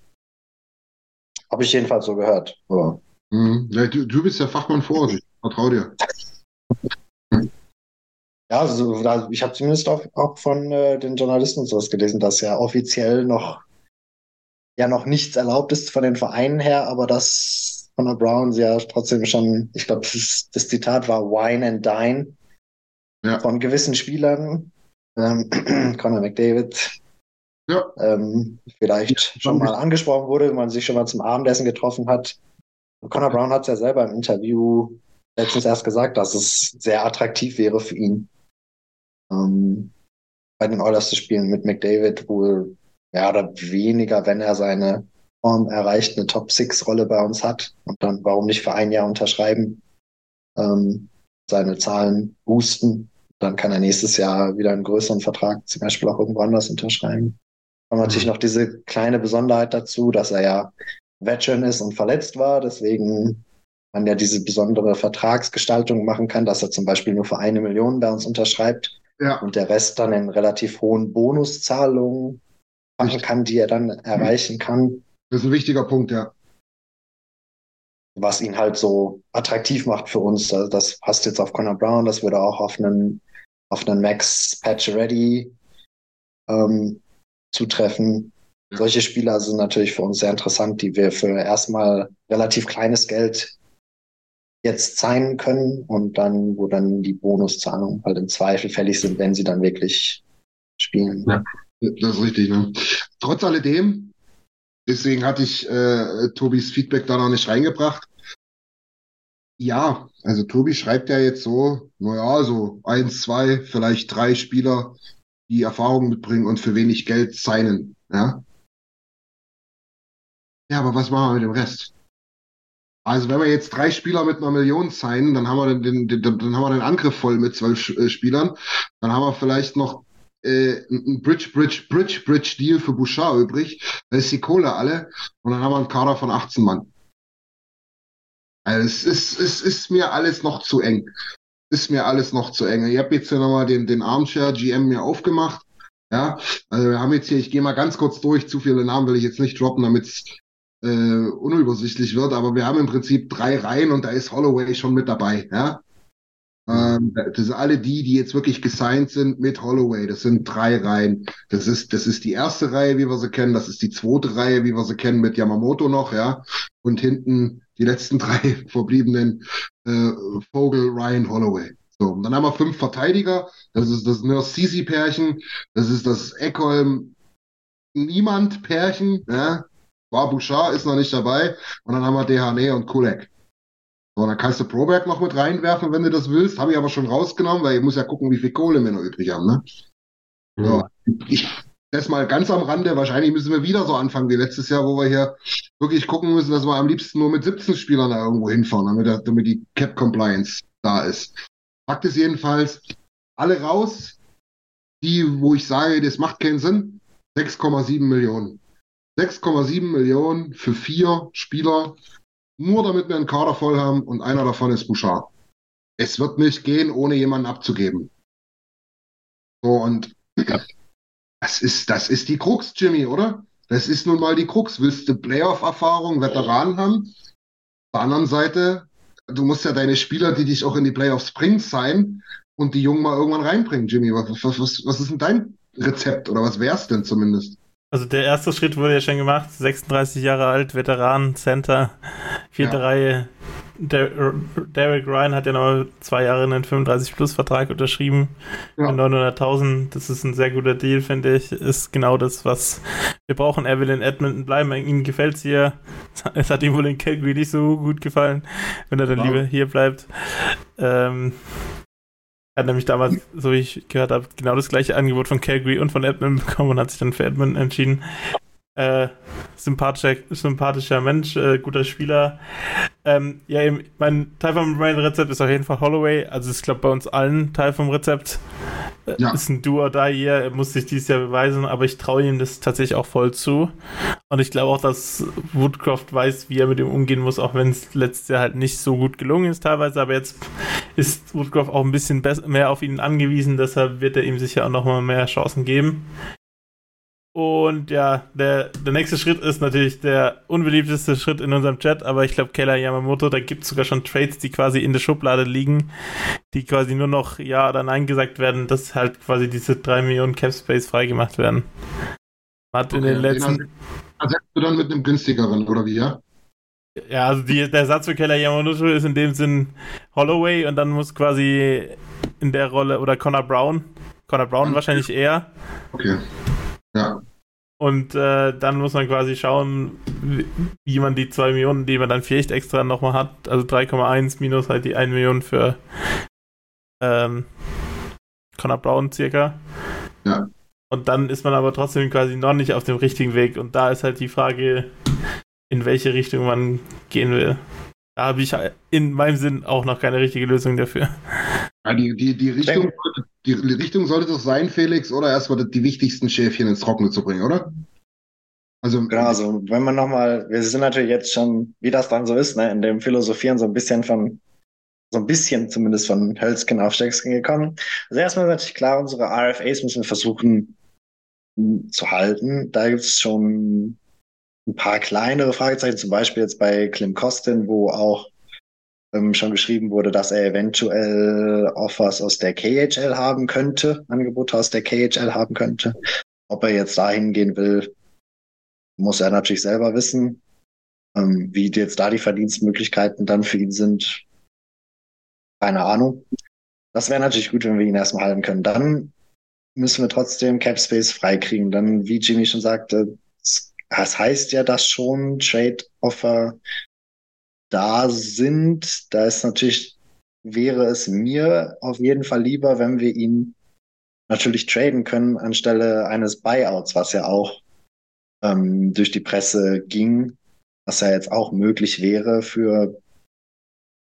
Habe ich jedenfalls so gehört. Ja. Mhm. Ja, du, du, bist ja Fachmann vor sich. Vertrau dir. Ja, also, ich habe zumindest auch, auch von äh, den Journalisten und sowas gelesen, dass ja offiziell noch ja noch nichts erlaubt ist von den Vereinen her, aber dass Connor Browns ja trotzdem schon, ich glaube, das, das, Zitat war Wine and Dine ja. von gewissen Spielern. Ähm, (clears throat) Conor McDavid ja. ähm, vielleicht schon mal angesprochen wurde, wenn man sich schon mal zum Abendessen getroffen hat. Und Conor Brown hat es ja selber im Interview letztens erst gesagt, dass es sehr attraktiv wäre für ihn, ähm, bei den Oilers zu spielen mit McDavid, wohl mehr oder weniger, wenn er seine Form erreicht, eine Top-Six-Rolle bei uns hat. Und dann warum nicht für ein Jahr unterschreiben, ähm, seine Zahlen boosten. Dann kann er nächstes Jahr wieder einen größeren Vertrag zum Beispiel auch irgendwo anders unterschreiben. Kommt natürlich mhm. noch diese kleine Besonderheit dazu, dass er ja Veteran ist und verletzt war. Deswegen man ja diese besondere Vertragsgestaltung machen kann, dass er zum Beispiel nur für eine Million bei uns unterschreibt ja. und der Rest dann in relativ hohen Bonuszahlungen machen kann, die er dann erreichen kann. Das ist ein wichtiger Punkt, ja. Was ihn halt so attraktiv macht für uns. Also das passt jetzt auf Conor Brown, das würde auch auf einen, auf einen Max Pacioretty ähm, zutreffen. Solche Spieler sind natürlich für uns sehr interessant, die wir für erstmal relativ kleines Geld jetzt sein können und dann, wo dann die Bonuszahlungen halt im Zweifel fällig sind, wenn sie dann wirklich spielen. Ja, das ist richtig. Ne? Trotz alledem, deswegen hatte ich äh, Tobis Feedback da noch nicht reingebracht. Ja, also Tobi schreibt ja jetzt so, naja, so eins, zwei, vielleicht drei Spieler, die Erfahrung mitbringen und für wenig Geld signen. Ja, ja aber was machen wir mit dem Rest? Also wenn wir jetzt drei Spieler mit einer Million signen, dann haben wir den, den, den, dann haben wir den Angriff voll mit zwölf äh, Spielern. Dann haben wir vielleicht noch äh, ein Bridge, Bridge, Bridge, Bridge Deal für Bouchard übrig. Da ist die Kohle alle. Und dann haben wir einen Kader von 18 Mann. Also es ist, es ist mir alles noch zu eng ist mir alles noch zu eng. Ich habe jetzt hier nochmal den, den Armchair GM mir aufgemacht. Ja, also wir haben jetzt hier, ich gehe mal ganz kurz durch, zu viele Namen will ich jetzt nicht droppen, damit es äh, unübersichtlich wird, aber wir haben im Prinzip drei Reihen und da ist Holloway schon mit dabei. Ja? Ähm, das sind alle die, die jetzt wirklich gesigned sind mit Holloway. Das sind drei Reihen. Das ist, das ist die erste Reihe, wie wir sie kennen. Das ist die zweite Reihe, wie wir sie kennen, mit Yamamoto noch, ja. Und hinten die letzten (laughs) drei verbliebenen äh, Vogel, Ryan, Holloway. So, und dann haben wir fünf Verteidiger. Das ist das Nurse Sisi Pärchen. Das ist das Eckholm Niemand Pärchen. Ja. War Bouchard ist noch nicht dabei. Und dann haben wir Dehane und Kulek. So, dann kannst du Proberg noch mit reinwerfen, wenn du das willst. Habe ich aber schon rausgenommen, weil ich muss ja gucken, wie viel Kohle wir noch übrig haben. Ne? Mhm. So, ich, das mal ganz am Rande. Wahrscheinlich müssen wir wieder so anfangen wie letztes Jahr, wo wir hier wirklich gucken müssen, dass wir am liebsten nur mit 17 Spielern da irgendwo hinfahren, damit, damit die Cap Compliance da ist. Fakt ist jedenfalls, alle raus, die, wo ich sage, das macht keinen Sinn, 6,7 Millionen. 6,7 Millionen für vier Spieler, nur damit wir einen Kader voll haben und einer davon ist Bouchard. Es wird nicht gehen, ohne jemanden abzugeben. So, und das ist, das ist die Krux, Jimmy, oder? Das ist nun mal die Krux. Willst du Playoff-Erfahrung, Veteranen haben? Auf der anderen Seite, du musst ja deine Spieler, die dich auch in die Playoffs bringen, sein und die Jungen mal irgendwann reinbringen, Jimmy. Was, was, was ist denn dein Rezept oder was wär's denn zumindest? Also der erste Schritt wurde ja schon gemacht, 36 Jahre alt, Veteran, Center, vierte ja. Reihe. Der, Derek Ryan hat ja noch zwei Jahre einen 35-Plus-Vertrag unterschrieben ja. mit 900.000. Das ist ein sehr guter Deal, finde ich. Ist genau das, was wir brauchen. Er will in Edmonton bleiben. Ihm gefällt es hier. (laughs) Es hat ihm wohl in Calgary nicht so gut gefallen, wenn er dann wow. lieber hier bleibt. Ähm, hat nämlich damals, so wie ich gehört habe, genau das gleiche Angebot von Calgary und von Edmund bekommen und hat sich dann für Edmund entschieden. Äh, sympathischer, sympathischer Mensch, äh, guter Spieler. Ähm, ja, eben, mein Teil vom Rezept ist auf jeden Fall Holloway. Also, ich glaube, bei uns allen Teil vom Rezept. Äh, ja. Ist ein Duo da hier, er muss sich dieses Jahr beweisen, aber ich traue ihm das tatsächlich auch voll zu. Und ich glaube auch, dass Woodcroft weiß, wie er mit ihm umgehen muss, auch wenn es letztes Jahr halt nicht so gut gelungen ist teilweise. Aber jetzt ist Woodcroft auch ein bisschen mehr auf ihn angewiesen, deshalb wird er ihm sicher auch nochmal mehr Chancen geben. Und ja, der, der nächste Schritt ist natürlich der unbeliebteste Schritt in unserem Chat, aber ich glaube, Keller Yamamoto, da gibt es sogar schon Trades, die quasi in der Schublade liegen, die quasi nur noch Ja oder Nein gesagt werden, dass halt quasi diese 3 Millionen Cap Space freigemacht werden. Hat okay, in den letzten. Ersetzt du dann mit einem günstigeren, oder wie, ja? Ja, also die, der Satz für Keller Yamamoto ist in dem Sinn Holloway und dann muss quasi in der Rolle, oder Connor Brown, Connor Brown okay. wahrscheinlich eher. Okay. Ja. Und äh, dann muss man quasi schauen, wie man die 2 Millionen, die man dann vielleicht extra nochmal hat, also 3,1 minus halt die 1 Million für ähm, Connor Brown circa. Ja. Und dann ist man aber trotzdem quasi noch nicht auf dem richtigen Weg. Und da ist halt die Frage, in welche Richtung man gehen will. Da habe ich in meinem Sinn auch noch keine richtige Lösung dafür. Ja, die, die, die, Richtung, die Richtung sollte doch sein, Felix, oder erstmal die wichtigsten Schäfchen ins Trockene zu bringen, oder? Also, genau, also wenn man nochmal, wir sind natürlich jetzt schon, wie das dann so ist, ne, in dem Philosophieren so ein bisschen von, so ein bisschen zumindest von Hölzken auf Steckskin gekommen. Also erstmal ist natürlich klar, unsere RFAs müssen wir versuchen zu halten. Da gibt es schon ein paar kleinere Fragezeichen, zum Beispiel jetzt bei Clem Costin, wo auch ähm, schon geschrieben wurde, dass er eventuell Offers aus der KHL haben könnte, Angebote aus der KHL haben könnte. Ob er jetzt dahin gehen will, muss er natürlich selber wissen. Ähm, wie jetzt da die Verdienstmöglichkeiten dann für ihn sind, keine Ahnung. Das wäre natürlich gut, wenn wir ihn erstmal halten können. Dann müssen wir trotzdem Cap Space freikriegen. Dann, wie Jimmy schon sagte, das heißt ja, dass schon Trade-Offer da sind. Da ist natürlich, wäre es mir auf jeden Fall lieber, wenn wir ihn natürlich traden können anstelle eines Buyouts, was ja auch ähm, durch die Presse ging, was ja jetzt auch möglich wäre für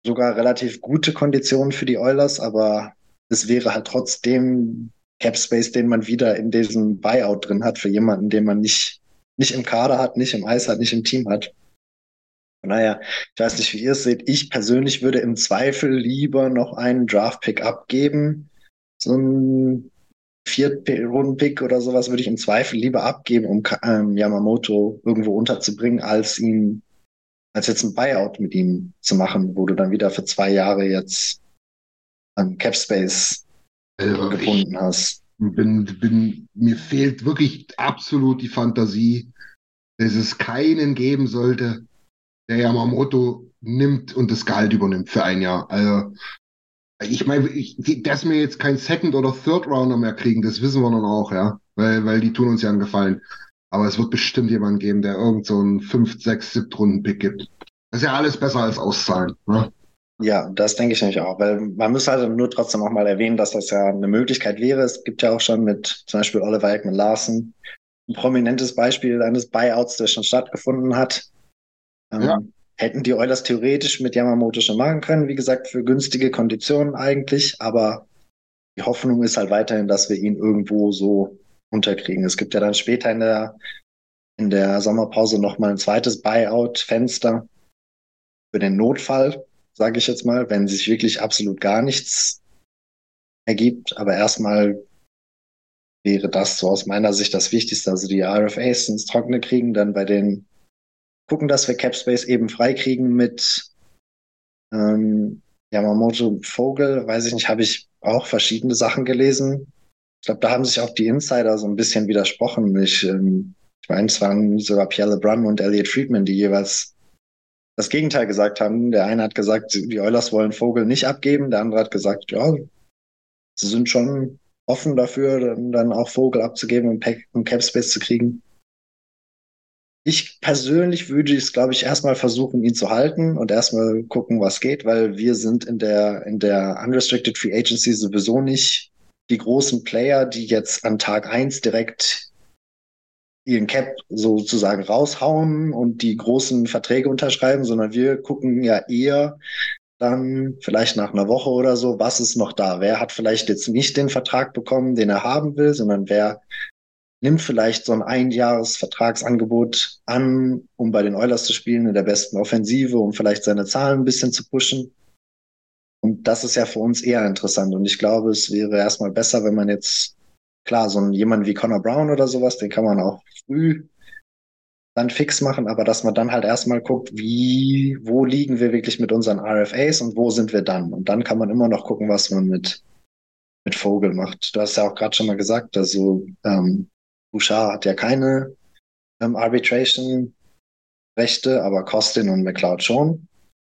sogar relativ gute Konditionen für die Oilers, aber es wäre halt trotzdem Cap Space, den man wieder in diesem Buyout drin hat für jemanden, den man nicht nicht im Kader hat, nicht im Eis hat, nicht im Team hat. Von daher, ich weiß nicht, wie ihr es seht. Ich persönlich würde im Zweifel lieber noch einen Draft-Pick abgeben. So ein Viertrunden-Pick oder sowas würde ich im Zweifel lieber abgeben, um ähm, Yamamoto irgendwo unterzubringen, als ihn, als jetzt ein Buyout mit ihm zu machen, wo du dann wieder für zwei Jahre jetzt an Cap Space also gebunden hast bin, bin, mir fehlt wirklich absolut die Fantasie, dass es keinen geben sollte, der Yamamoto nimmt und das Gehalt übernimmt für ein Jahr. Also, ich meine, dass wir jetzt kein Second- oder Third-Rounder mehr kriegen, das wissen wir dann auch, ja, weil, weil die tun uns ja einen Gefallen. Aber es wird bestimmt jemanden geben, der irgend so einen 5, 6, 7 Runden-Pick gibt. Das ist ja alles besser als auszahlen. Ne? Ja, das denke ich nämlich auch, weil man muss halt nur trotzdem auch mal erwähnen, dass das ja eine Möglichkeit wäre. Es gibt ja auch schon mit zum Beispiel Oliver Ekman Larsen ein prominentes Beispiel eines Buyouts, der schon stattgefunden hat. Ähm, ja. Hätten die Oilers theoretisch mit Yamamoto schon machen können, wie gesagt, für günstige Konditionen eigentlich, aber die Hoffnung ist halt weiterhin, dass wir ihn irgendwo so unterkriegen. Es gibt ja dann später in der, in der Sommerpause nochmal ein zweites Buyout-Fenster für den Notfall, sage ich jetzt mal, wenn sich wirklich absolut gar nichts ergibt. Aber erstmal wäre das so aus meiner Sicht das Wichtigste. Also die RFAs ins Trockene kriegen, dann bei den gucken, dass wir Capspace eben freikriegen mit ähm, Yamamoto Vogel, weiß ich nicht, habe ich auch verschiedene Sachen gelesen. Ich glaube, da haben sich auch die Insider so ein bisschen widersprochen. Ich, ähm, ich meine, es waren sogar Pierre LeBrun und Elliot Friedman, die jeweils das Gegenteil gesagt haben. Der eine hat gesagt, die Oilers wollen Vogel nicht abgeben. Der andere hat gesagt, ja, sie sind schon offen dafür, dann, auch Vogel abzugeben und um Capspace zu kriegen. Ich persönlich würde es, glaube ich, erstmal versuchen, ihn zu halten und erstmal gucken, was geht, weil wir sind in der, in der Unrestricted Free Agency sowieso nicht die großen Player, die jetzt an Tag eins direkt ihren Cap sozusagen raushauen und die großen Verträge unterschreiben, sondern wir gucken ja eher dann vielleicht nach einer Woche oder so, was ist noch da? Wer hat vielleicht jetzt nicht den Vertrag bekommen, den er haben will, sondern wer nimmt vielleicht so ein Einjahresvertragsangebot an, um bei den Oilers zu spielen in der besten Offensive, um vielleicht seine Zahlen ein bisschen zu pushen. Und das ist ja für uns eher interessant. Und ich glaube, es wäre erstmal besser, wenn man jetzt klar, so ein, jemand wie Connor Brown oder sowas, den kann man auch früh dann fix machen, aber dass man dann halt erstmal guckt, wie, wo liegen wir wirklich mit unseren RFAs und wo sind wir dann? Und dann kann man immer noch gucken, was man mit, mit Vogel macht. Du hast ja auch gerade schon mal gesagt, also ähm, Bouchard hat ja keine ähm, Arbitration-Rechte, aber Costin und McLeod schon.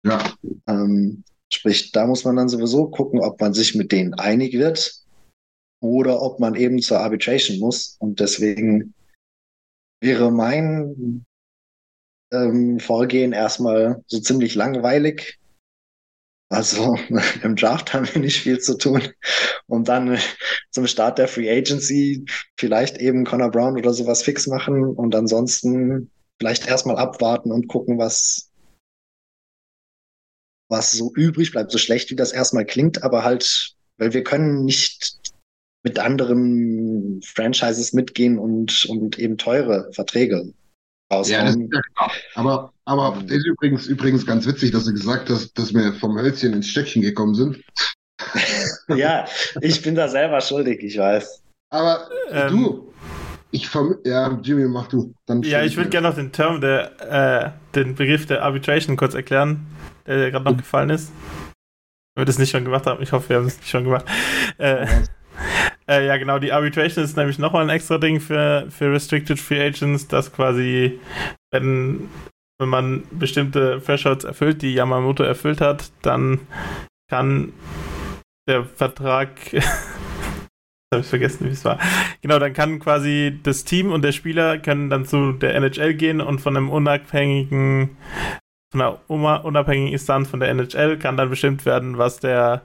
Ja. Ähm, sprich, da muss man dann sowieso gucken, ob man sich mit denen einig wird oder ob man eben zur Arbitration muss. Und deswegen wäre mein ähm, Vorgehen erstmal so ziemlich langweilig. Also (laughs) im Draft haben wir nicht viel zu tun. Und dann zum Start der Free Agency vielleicht eben Connor Brown oder sowas fix machen und ansonsten vielleicht erstmal abwarten und gucken, was, was so übrig bleibt. So schlecht wie das erstmal klingt, aber halt, weil wir können nicht mit anderen Franchises mitgehen und, und eben teure Verträge Ja, das ist ja klar. Aber, aber ähm. ist übrigens, übrigens ganz witzig, dass du gesagt hast, dass wir vom Hölzchen ins Stöckchen gekommen sind. (laughs) ja, ich bin da selber schuldig, ich weiß. Aber ähm, du, ich verm ja, Jimmy, mach du. Dann ja, ich würde gerne noch den Term, der, äh, den Begriff der Arbitration kurz erklären, der gerade noch mhm. gefallen ist. Wenn wir das nicht schon gemacht haben, ich hoffe, wir haben es nicht schon gemacht. Äh, äh, ja, genau, die Arbitration ist nämlich nochmal ein extra Ding für, für Restricted Free Agents, dass quasi, wenn, wenn man bestimmte Thresholds erfüllt, die Yamamoto erfüllt hat, dann kann der Vertrag. (laughs) habe ich vergessen, wie es war. Genau, dann kann quasi das Team und der Spieler können dann zu der NHL gehen und von einem unabhängigen von einer unabhängigen Instanz von der NHL kann dann bestimmt werden, was der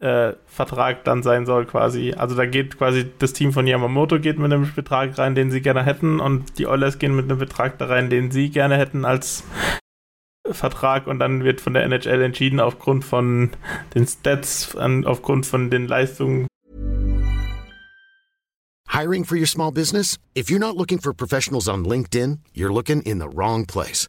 äh, Vertrag dann sein soll quasi. Also da geht quasi das Team von Yamamoto geht mit einem Betrag rein, den sie gerne hätten und die Oilers gehen mit einem Betrag da rein, den sie gerne hätten als Vertrag und dann wird von der NHL entschieden aufgrund von den Stats, aufgrund von den Leistungen. Hiring for your small business? If you're not looking for professionals on LinkedIn, you're looking in the wrong place.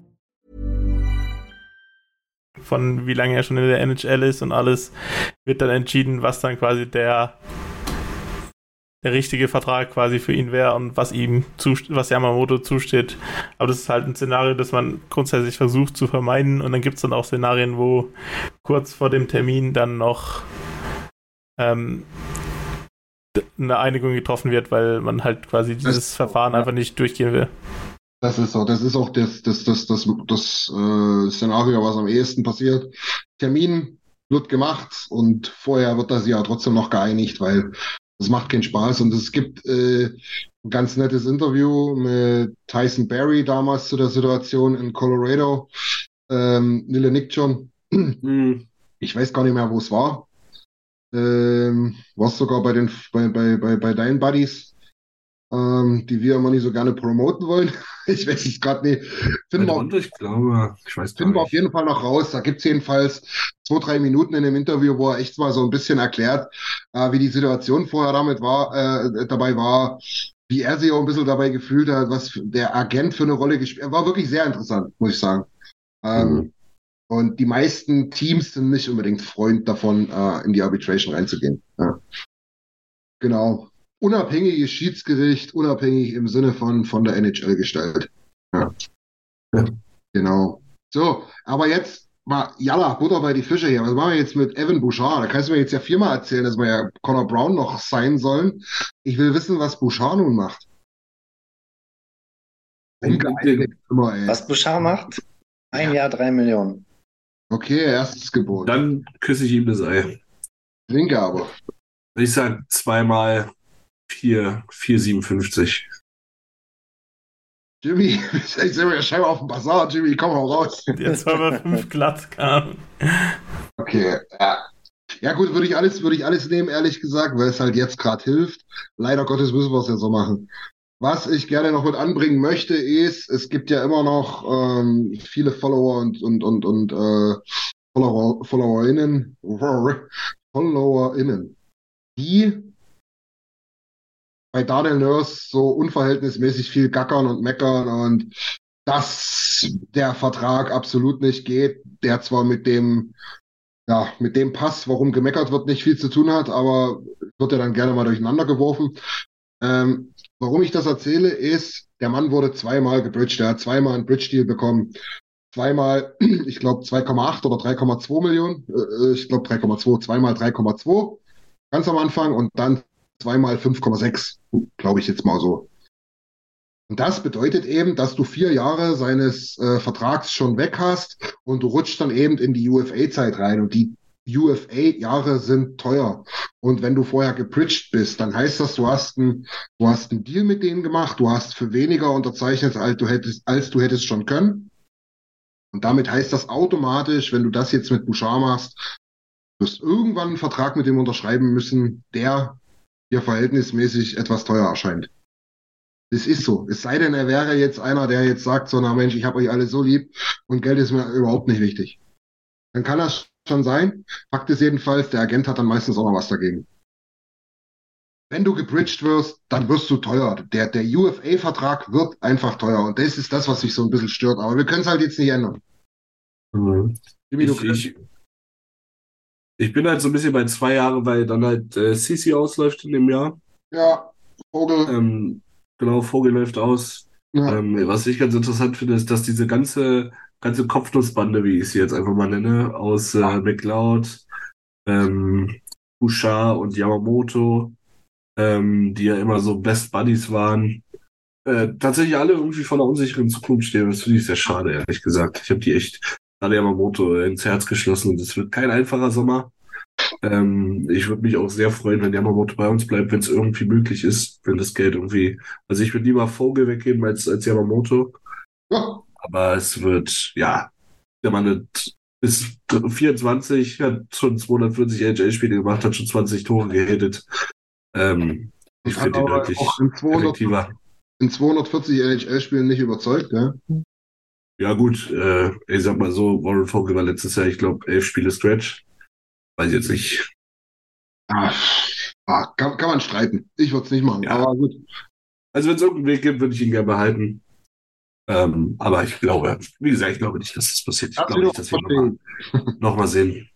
Von wie lange er schon in der NHL ist und alles, wird dann entschieden, was dann quasi der der richtige Vertrag quasi für ihn wäre und was ihm was Yamamoto zusteht. Aber das ist halt ein Szenario, das man grundsätzlich versucht zu vermeiden und dann gibt es dann auch Szenarien, wo kurz vor dem Termin dann noch ähm, eine Einigung getroffen wird, weil man halt quasi dieses Verfahren einfach nicht durchgehen will. Das ist so, das ist auch das, das, das, das, das äh, Szenario, was am ehesten passiert. Termin wird gemacht und vorher wird das ja trotzdem noch geeinigt, weil das macht keinen Spaß. Und es gibt äh, ein ganz nettes Interview mit Tyson Berry damals zu der Situation in Colorado. Ähm, Nille Nick John. Mhm. Ich weiß gar nicht mehr, wo es war. Ähm, war es sogar bei den bei, bei, bei, bei deinen Buddies ähm, die wir immer nicht so gerne promoten wollen. (laughs) ich weiß es gerade nicht. Finden wir, also, ich glaube, ich weiß finden wir auf jeden Fall noch raus. Da gibt es jedenfalls zwei, drei Minuten in dem Interview, wo er echt mal so ein bisschen erklärt, äh, wie die Situation vorher damit war, äh, dabei war, wie er sich auch ein bisschen dabei gefühlt hat, was der Agent für eine Rolle gespielt hat. War wirklich sehr interessant, muss ich sagen. Ähm, mhm. Und die meisten Teams sind nicht unbedingt Freund davon, äh, in die Arbitration reinzugehen. Ja. Genau. Unabhängiges Schiedsgericht, unabhängig im Sinne von, von der NHL gestellt. Ja. ja. Genau. So, aber jetzt mal, jalla, Butter bei die Fische hier. Was machen wir jetzt mit Evan Bouchard? Da kannst du mir jetzt ja viermal erzählen, dass wir ja Connor Brown noch sein sollen. Ich will wissen, was Bouchard nun macht. Was Bouchard macht? Ein Jahr, drei Millionen. Okay, erstes Gebot. Dann küsse ich ihm das Ei. Trinke aber. Ich sag zweimal 4, 4,57. Jimmy, (laughs) ich sehe mir scheinbar auf dem Bazar. Jimmy, komm mal raus. Jetzt war mal fünf glatt kam. Okay, ja. Ja gut, würde ich alles, würde ich alles nehmen, ehrlich gesagt, weil es halt jetzt gerade hilft. Leider Gottes müssen wir es ja so machen. Was ich gerne noch mit anbringen möchte, ist, es gibt ja immer noch ähm, viele Follower und und und und äh, Follower, FollowerInnen, FollowerInnen, die bei Daniel Nurse so unverhältnismäßig viel gackern und meckern und dass der Vertrag absolut nicht geht, der zwar mit dem ja, mit dem Pass, warum gemeckert wird, nicht viel zu tun hat, aber wird ja dann gerne mal durcheinander geworfen. Ähm, warum ich das erzähle, ist, der Mann wurde zweimal gebridged, er hat zweimal einen Bridge-Deal bekommen. Zweimal, (clears throat) ich glaube, 2,8 oder 3,2 Millionen. Äh, ich glaube 3,2, zweimal 3,2 ganz am Anfang und dann zweimal 5,6, glaube ich jetzt mal so. Und das bedeutet eben, dass du vier Jahre seines äh, Vertrags schon weg hast und du rutschst dann eben in die UFA-Zeit rein. Und die UFA-Jahre sind teuer. Und wenn du vorher gepritcht bist, dann heißt das, du hast, ein, du hast einen Deal mit denen gemacht, du hast für weniger unterzeichnet, als du hättest, als du hättest schon können. Und damit heißt das automatisch, wenn du das jetzt mit Bouchard machst, wirst irgendwann einen Vertrag mit dem unterschreiben müssen, der dir verhältnismäßig etwas teuer erscheint. Das ist so. Es sei denn, er wäre jetzt einer, der jetzt sagt, so, na Mensch, ich habe euch alle so lieb und Geld ist mir überhaupt nicht wichtig. Dann kann das schon sein. Fakt ist jedenfalls, der Agent hat dann meistens auch noch was dagegen. Wenn du gebridged wirst, dann wirst du teuer. Der, der UFA-Vertrag wird einfach teuer. Und das ist das, was mich so ein bisschen stört. Aber wir können es halt jetzt nicht ändern. Mhm. Jimmy, ich, ich, ich bin halt so ein bisschen bei zwei Jahren, weil dann halt äh, CC ausläuft in dem Jahr. Ja, Vogel. Ähm, genau, Vogel läuft aus. Ja. Ähm, was ich ganz interessant finde, ist, dass diese ganze, ganze Kopfnussbande, wie ich sie jetzt einfach mal nenne, aus äh, McLeod, ähm, Bouchard und Yamamoto, ähm, die ja immer so Best Buddies waren, äh, tatsächlich alle irgendwie von einer unsicheren Zukunft stehen. Das finde ich sehr schade, ehrlich gesagt. Ich habe die echt gerade Yamamoto ins Herz geschlossen und es wird kein einfacher Sommer. Ähm, ich würde mich auch sehr freuen, wenn Yamamoto bei uns bleibt, wenn es irgendwie möglich ist, wenn das Geld irgendwie. Also ich würde lieber Vogel weggeben als, als Yamamoto. Ja. Aber es wird, ja, der Mann ist 24, hat schon 240 NHL-Spiele gemacht, hat schon 20 Tore gehatet. Ähm, ich finde ihn deutlich in 200, effektiver. In 240 NHL-Spielen nicht überzeugt, ja? Ja, gut, äh, ich sag mal so, Warren Vogel war letztes Jahr, ich glaube, elf Spiele Stretch. Weiß ich jetzt nicht. Ah, ah, kann, kann man streiten. Ich würde es nicht machen, ja. aber gut. Also, wenn es irgendeinen Weg gibt, würde ich ihn gerne behalten. Ähm, aber ich glaube, wie gesagt, ich glaube nicht, dass das passiert. Ich glaube nicht, dass wir nochmal noch mal sehen.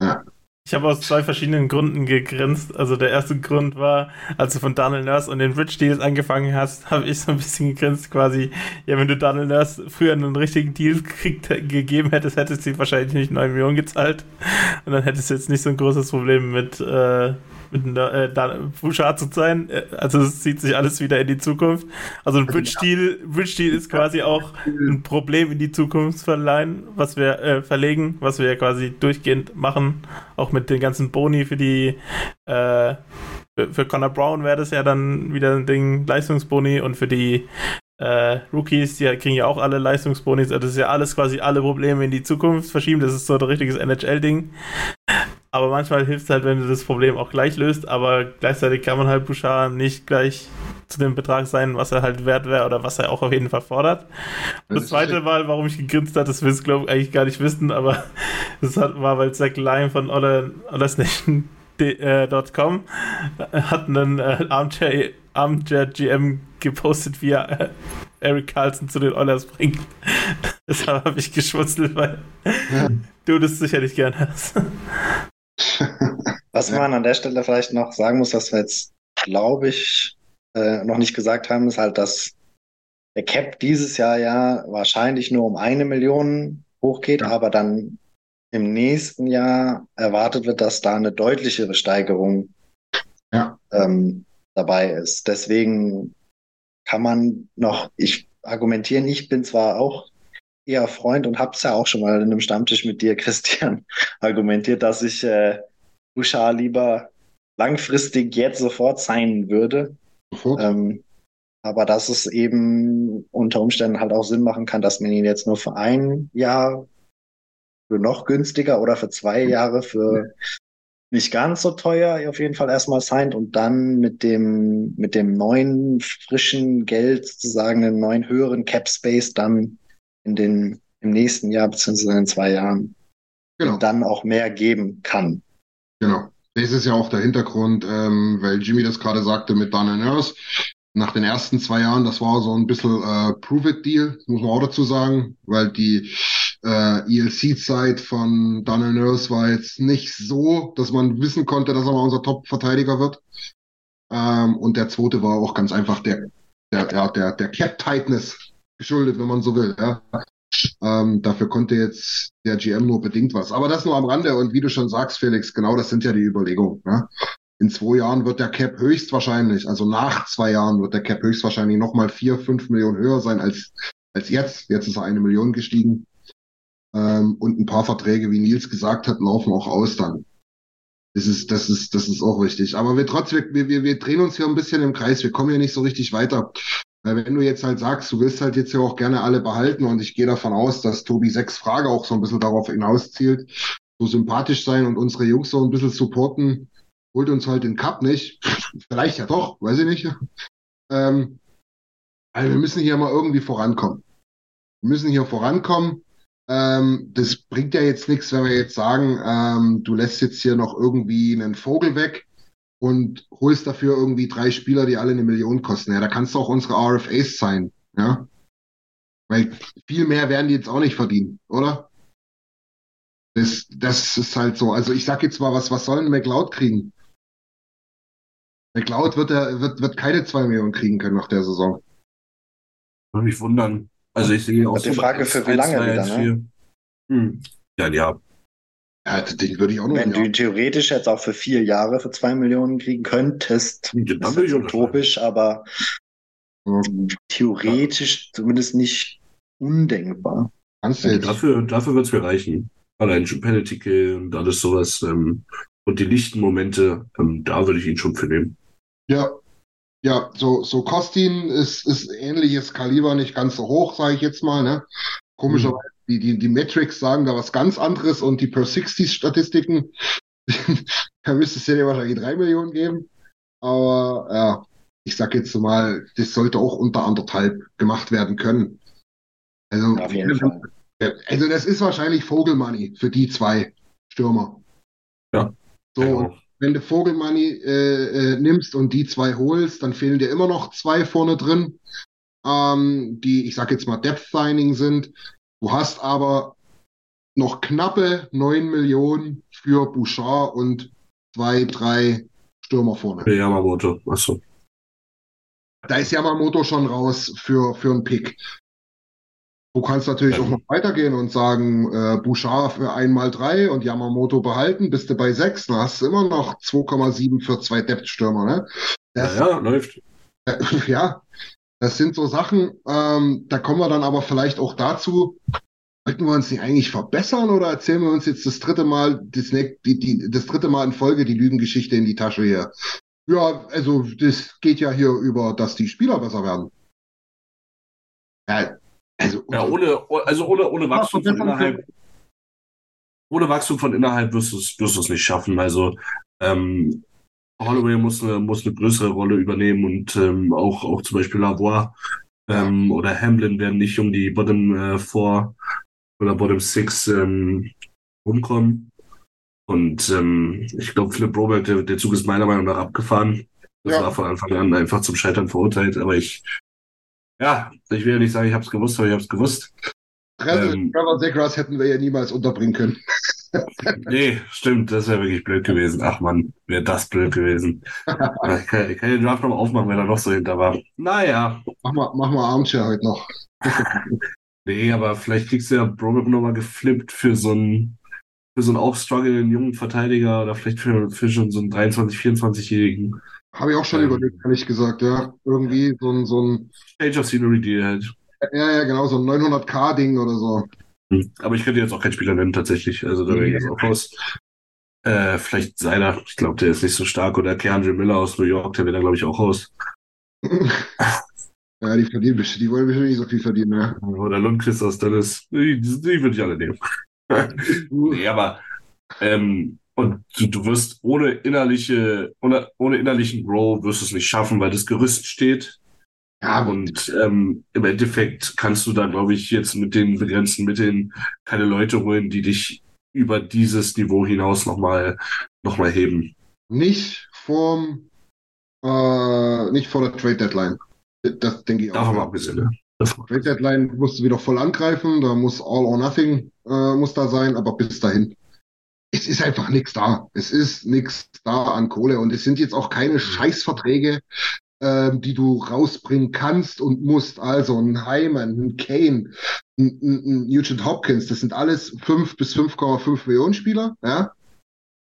Ja. Ich habe aus zwei verschiedenen Gründen gegrinst. Also der erste Grund war, als du von Daniel Nurse und den Rich Deals angefangen hast, (laughs) habe ich so ein bisschen gegrinst quasi. Ja, wenn du Daniel Nurse früher einen richtigen Deal gekriegt, gegeben hättest, hättest du wahrscheinlich nicht 9 Millionen gezahlt. Und dann hättest du jetzt nicht so ein großes Problem mit, äh, mit äh, Bouchard zu sein. Äh, also es zieht sich alles wieder in die Zukunft. Also ein Bridge-Deal Bridge -Deal ist quasi auch ein Problem in die Zukunft verleihen, was wir äh, verlegen, was wir quasi durchgehend machen. Auch mit den ganzen Boni für die äh, für Connor Brown wäre das ja dann wieder ein Ding, Leistungsboni und für die äh, Rookies, die kriegen ja auch alle Leistungsbonis. Also das ist ja alles quasi alle Probleme in die Zukunft verschieben. Das ist so ein richtiges NHL-Ding. Aber manchmal hilft es halt, wenn du das Problem auch gleich löst, aber gleichzeitig kann man halt Bouchard nicht gleich zu dem Betrag sein, was er halt wert wäre oder was er auch auf jeden Fall fordert. Und das zweite Mal, warum ich gegrinst habe, das willst du, glaube ich, eigentlich gar nicht wissen, aber (laughs) das hat, war, weil Zach Lyon von Ollers Nation äh, hat einen äh, Armchair, Armchair GM gepostet, wie er äh, Eric Carlson zu den Oilers bringt. (laughs) Deshalb habe ich geschmunzelt, weil ja. du das sicherlich gern hast. Was man an der Stelle vielleicht noch sagen muss, was wir jetzt, glaube ich, äh, noch nicht gesagt haben, ist halt, dass der Cap dieses Jahr ja wahrscheinlich nur um eine Million hochgeht, ja. aber dann im nächsten Jahr erwartet wird, dass da eine deutlichere Steigerung ja. ähm, dabei ist. Deswegen kann man noch, ich argumentieren, ich bin zwar auch eher Freund und habe es ja auch schon mal in einem Stammtisch mit dir, (laughs) Christian, argumentiert, dass ich äh, Bouchard lieber langfristig jetzt sofort sein würde. Ähm, aber dass es eben unter Umständen halt auch Sinn machen kann, dass man ihn jetzt nur für ein Jahr für noch günstiger oder für zwei Jahre für nicht ganz so teuer auf jeden Fall erstmal signed und dann mit dem, mit dem neuen frischen Geld sozusagen, den neuen höheren Cap Space dann in den, im nächsten Jahr beziehungsweise in zwei Jahren genau. dann auch mehr geben kann. Genau. Das ist ja auch der Hintergrund, ähm, weil Jimmy das gerade sagte mit Daniel Nurse. Nach den ersten zwei Jahren, das war so ein bisschen äh, Prove-It-Deal, muss man auch dazu sagen, weil die äh, ELC-Zeit von Daniel Nurse war jetzt nicht so, dass man wissen konnte, dass er mal unser Top-Verteidiger wird. Ähm, und der zweite war auch ganz einfach der, der, der, der, der Cap-Tightness geschuldet, wenn man so will. Ja. Ähm, dafür konnte jetzt der GM nur bedingt was. Aber das nur am Rande. Und wie du schon sagst, Felix, genau das sind ja die Überlegungen. Ne? In zwei Jahren wird der Cap höchstwahrscheinlich, also nach zwei Jahren wird der Cap höchstwahrscheinlich nochmal vier, fünf Millionen höher sein als, als jetzt. Jetzt ist er eine Million gestiegen. Ähm, und ein paar Verträge, wie Nils gesagt hat, laufen auch aus dann. Das ist, das ist, das ist auch richtig. Aber wir trotzdem, wir, wir, wir drehen uns hier ein bisschen im Kreis. Wir kommen hier nicht so richtig weiter. Wenn du jetzt halt sagst, du willst halt jetzt ja auch gerne alle behalten und ich gehe davon aus, dass Tobi sechs Frage auch so ein bisschen darauf hinauszielt, so sympathisch sein und unsere Jungs so ein bisschen supporten, holt uns halt den Cup nicht. Vielleicht ja doch, weiß ich nicht. Ähm, also wir müssen hier mal irgendwie vorankommen. Wir müssen hier vorankommen. Ähm, das bringt ja jetzt nichts, wenn wir jetzt sagen, ähm, du lässt jetzt hier noch irgendwie einen Vogel weg und holst dafür irgendwie drei Spieler, die alle eine Million kosten. Ja, da kannst du auch unsere RFAs sein, ja. Weil viel mehr werden die jetzt auch nicht verdienen, oder? Das, das ist halt so. Also ich sag jetzt mal, was, was soll ein McLeod kriegen? McLeod wird, er, wird, wird keine zwei Millionen kriegen können nach der Saison. Würde mich wundern. Also ich sehe auch die Frage für wie lange wieder, ne? Hm. Ja, ja, ja, den würde ich auch noch Wenn du ihn theoretisch jetzt auch für vier Jahre für zwei Millionen kriegen könntest, ja, dann ist utopisch, aber mhm. theoretisch zumindest nicht undenkbar. Also dafür dafür wird es mir reichen. Allein schon Penalty Kill und alles sowas. Ähm, und die lichten Momente, ähm, da würde ich ihn schon für nehmen. Ja, ja, so, so Kostin ist, ist ähnliches Kaliber, nicht ganz so hoch, sage ich jetzt mal. Ne? Komischerweise die, die, die Metrics sagen da was ganz anderes und die Per 60 Statistiken, (laughs) da müsste es ja wahrscheinlich drei Millionen geben. Aber ja, ich sag jetzt mal, das sollte auch unter anderthalb gemacht werden können. Also, Auf jeden Fall. also das ist wahrscheinlich Vogelmoney für die zwei Stürmer. Ja. So, genau. wenn du Vogelmoney äh, äh, nimmst und die zwei holst, dann fehlen dir immer noch zwei vorne drin, ähm, die, ich sag jetzt mal, Depth Signing sind. Du hast aber noch knappe 9 Millionen für Bouchard und zwei, drei Stürmer vorne. Für Yamamoto, achso. Da ist Yamamoto schon raus für, für einen Pick. Du kannst natürlich ähm. auch noch weitergehen und sagen, äh, Bouchard für einmal drei und Yamamoto behalten, bist du bei sechs, dann hast du immer noch 2,7 für zwei Depth-Stürmer, ne? Das, ja, (laughs) ja, läuft. Äh, ja, das sind so Sachen, ähm, da kommen wir dann aber vielleicht auch dazu, wollten wir uns nicht eigentlich verbessern oder erzählen wir uns jetzt das dritte Mal, das, die, die, das dritte Mal in Folge die Lügengeschichte in die Tasche hier? Ja, also das geht ja hier über, dass die Spieler besser werden. Ja, also, ja ohne, also ohne, ohne Wachstum von innerhalb, ohne Wachstum von innerhalb wirst du es wirst du's nicht schaffen. Also ähm, Holloway muss eine, muss eine größere Rolle übernehmen und ähm, auch, auch zum Beispiel Lavoie ähm, oder Hamlin werden nicht um die Bottom äh, 4 oder Bottom 6 ähm, rumkommen. Und ähm, ich glaube, Philipp Broberg, der, der Zug ist meiner Meinung nach abgefahren. Das Ja. war von Anfang an einfach zum Scheitern verurteilt. Aber ich, ja, ich will ja nicht sagen, ich habe es gewusst, aber ich habe es gewusst. Trevor, Ähm. Zegras hätten wir ja niemals unterbringen können. Nee, stimmt, das wäre wirklich blöd gewesen. Ach man, wäre das blöd gewesen. (laughs) Ich, kann, ich kann den Draft noch aufmachen, wenn er noch so hinter war. Naja, Mach mal, mach mal Armchair heute noch. (laughs) nee, aber vielleicht kriegst du ja Broberg nochmal geflippt für so einen, für so einen auch strugglenden jungen Verteidiger oder vielleicht für, für schon so einen 23-, 24-Jährigen. Habe ich auch schon Ähm. überlegt, ehrlich gesagt, ja. Irgendwie so ein, so ein, Change of Scenery Deal halt. ja, ja, genau, so ein 900k-Ding oder so. Hm. Aber ich könnte jetzt auch keinen Spieler nennen, tatsächlich. Also da wäre ich jetzt auch raus. Äh, vielleicht Seiler, ich glaube, der ist nicht so stark. Oder Keandre Miller aus New York, der wäre da, glaube ich, auch raus. (laughs) Ja, die verdienen bestimmt, die wollen bestimmt nicht so viel verdienen, ne? Oder Lundqvist aus Dallas. Die, die würde ich alle nehmen. (laughs) nee, aber ähm, und du, du wirst ohne innerliche, ohne, ohne innerlichen Grow wirst du es nicht schaffen, weil das Gerüst steht. Ja, Und ähm, im Endeffekt kannst du da, glaube ich, jetzt mit den begrenzten Mitteln keine Leute holen, die dich über dieses Niveau hinaus nochmal noch mal heben. nicht vorm, äh, nicht vor der Trade Deadline. Das denke ich auch. Davon mal abgesehen. Ne? Trade Deadline musst du wieder voll angreifen, da muss All or Nothing äh, muss da sein, aber bis dahin. Es ist einfach nichts da. Es ist nichts da an Kohle und es sind jetzt auch keine Scheißverträge, ähm, die du rausbringen kannst und musst. Also ein Hyman, ein Kane, ein, ein, ein Nugent Hopkins, das sind alles 5 bis 5,5 Millionen Spieler. Ja?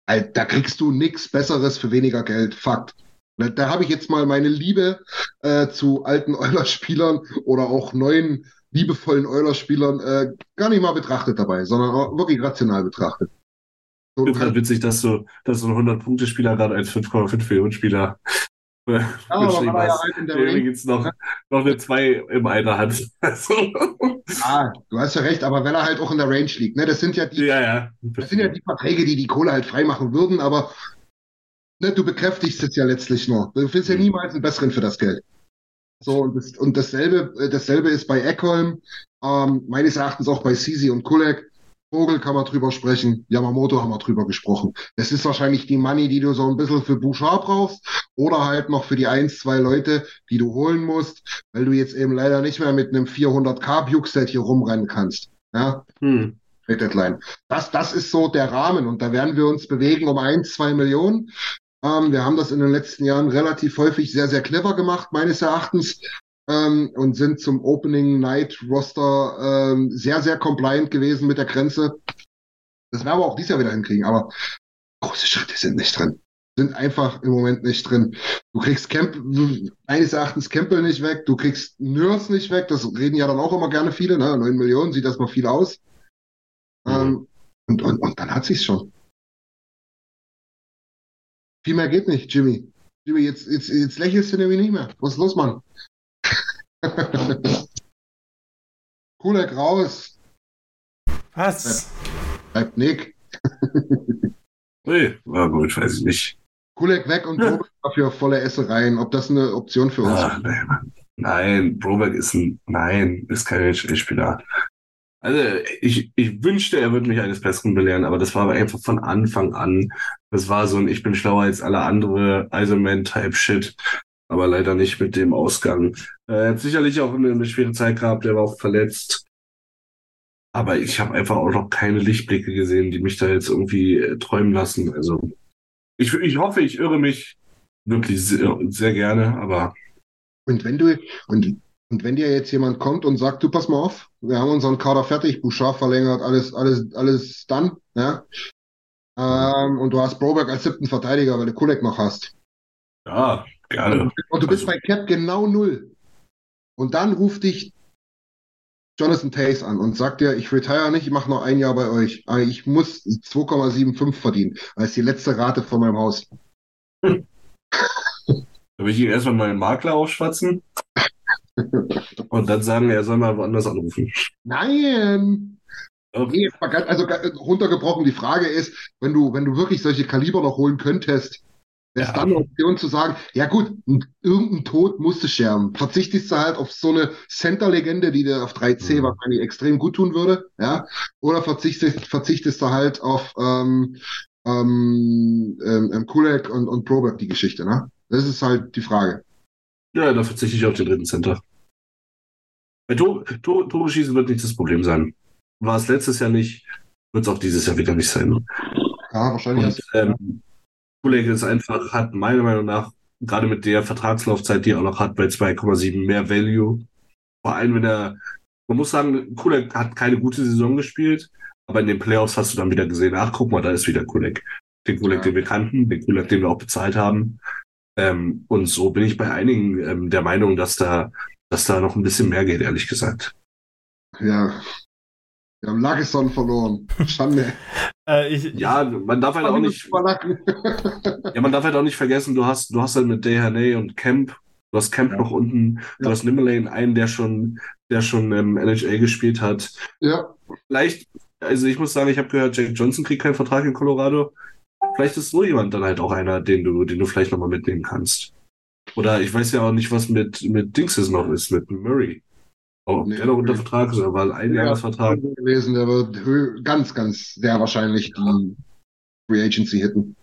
Da kriegst du nichts Besseres für weniger Geld. Fakt. Da, da habe ich jetzt mal meine Liebe äh, zu alten (laughs) Euler-Spielern oder auch neuen liebevollen Euler-Spielern äh, gar nicht mal betrachtet dabei, sondern wirklich rational betrachtet. Ich du finde halt witzig, dass so, dass so ein 100-Punkte-Spieler gerade als 5,5 Millionen Aber beschrieben hast, in der der übrigens noch, noch eine 2 im Einer hat. Also, ah, du hast ja recht, aber wenn er halt auch in der Range liegt, ne, das sind ja die, ja, ja. das sind ja die Verträge, die die Kohle halt freimachen würden, aber ne, du bekräftigst es ja letztlich nur. Du findest ja Mhm. niemals einen besseren für das Geld. So, und, das, und dasselbe, äh, dasselbe ist bei Eckholm, ähm, meines Erachtens auch bei Sisi und Kulek. Vogel kann man drüber sprechen, Yamamoto haben wir drüber gesprochen. Das ist wahrscheinlich die Money, die du so ein bisschen für Bouchard brauchst oder halt noch für die ein, zwei Leute, die du holen musst, weil du jetzt eben leider nicht mehr mit einem 400k Buke-Set hier rumrennen kannst. Ja, Hm. Deadline. Das, das ist so der Rahmen und da werden wir uns bewegen um ein, zwei Millionen. Ähm, wir haben das in den letzten Jahren relativ häufig sehr, sehr clever gemacht, meines Erachtens, ähm, und sind zum Opening Night Roster ähm, sehr, sehr compliant gewesen mit der Grenze. Das werden wir auch dieses Jahr wieder hinkriegen, aber große Schritte sind nicht drin. Sind einfach im Moment nicht drin. Du kriegst Camp, meines Erachtens Campbell nicht weg, du kriegst Nurse nicht weg, das reden ja dann auch immer gerne viele, ne? 9 Millionen sieht erstmal viel aus. Ähm, und, und, und dann hat sie's schon. Viel mehr geht nicht, Jimmy. Jimmy, jetzt, jetzt, jetzt lächelst du nämlich nicht mehr. Was ist los, Mann? Kulek raus. Was? Bleibt Nick. (laughs) Nee, na gut, weiß ich nicht. Kulek weg und. Broberg dafür volle Essereien. Ob das eine Option für uns Ah, ist? nein, nein, Broberg ist ein, nein, ist kein NHL-Spieler. Also, ich, ich wünschte, er würde mich eines Besseren belehren, aber das war aber einfach von Anfang an. Das war so ein, ich bin schlauer als alle andere Eisenman-Type-Shit, aber leider nicht mit dem Ausgang. Äh, Er hat sicherlich auch eine, eine schwere Zeit gehabt, er war auch verletzt. Aber ich habe einfach auch noch keine Lichtblicke gesehen, die mich da jetzt irgendwie äh, träumen lassen. Also, ich, ich hoffe, ich irre mich wirklich sehr, sehr gerne, aber Und wenn du, und, und wenn dir jetzt jemand kommt und sagt, du pass mal auf, wir haben unseren Kader fertig, Bouchard verlängert, alles, alles, alles dann, ja. Ähm, und du hast Broberg als siebten Verteidiger, weil du Kulek noch hast. ja, gerne. Und du bist Also- bei Cap genau null. Und dann ruft dich Jonathan Tays an und sagt dir, ich retire nicht, ich mache noch ein Jahr bei euch. Aber ich muss 2,75 verdienen, als die letzte Rate von meinem Haus. Da will ich ihn erstmal meinen Makler aufschwatzen und dann sagen, er soll mal woanders anrufen. Nein! Nee, ganz- also runtergebrochen, die Frage ist, wenn du, wenn du wirklich solche Kaliber noch holen könntest, wäre es Ja. dann eine Option zu sagen, ja gut, irgendein Tod musst du sterben. Verzichtest du halt auf so eine Center-Legende, die dir auf 3C Mhm. wahrscheinlich extrem gut tun würde, ja? Oder verzichtest, verzichtest du halt auf ähm, ähm, ähm, ähm, Kulak und, und Probert die Geschichte, ne? Das ist halt die Frage. Ja, da verzichte ich auf den dritten Center. Bei Tore, Tore, Tore schießen wird nicht das Problem sein. War es letztes Jahr nicht, wird es auch dieses Jahr wieder nicht sein. Ja, wahrscheinlich. Und, ähm, Kulak ist einfach, hat meiner Meinung nach, gerade mit der Vertragslaufzeit, die er auch noch hat, bei 2,7 mehr Value. Vor allem, wenn er, man muss sagen, Kulak hat keine gute Saison gespielt, aber in den Playoffs hast du dann wieder gesehen, ach, guck mal, da ist wieder Kulak. Den Kulak, Ja. den wir kannten, den Kulak, den wir auch bezahlt haben. Ähm, und so bin ich bei einigen ähm, der Meinung, dass da, dass da noch ein bisschen mehr geht, ehrlich gesagt. Ja. Wir haben Lagesson verloren. Schande. (laughs) Äh, ich, Ja, man darf halt auch nicht, ja, man darf halt auch nicht vergessen, du hast, du hast halt mit Dehaney und Camp, du hast Camp noch unten, du Ja. hast Nimmerlane, einen, der schon, der schon ähm, NHL gespielt hat. Ja. Vielleicht, also ich muss sagen, ich habe gehört, Jack Johnson kriegt keinen Vertrag in Colorado. Vielleicht ist so jemand dann halt auch einer, den du, den du vielleicht nochmal mitnehmen kannst. Oder ich weiß ja auch nicht, was mit, mit Dingses noch ist, mit Murray. Ob Nee, der noch unter. Vertrag ist, oder war ein Ja, Jahresvertrag. gewesen, der wird ganz, ganz sehr wahrscheinlich die Free Agency hitten.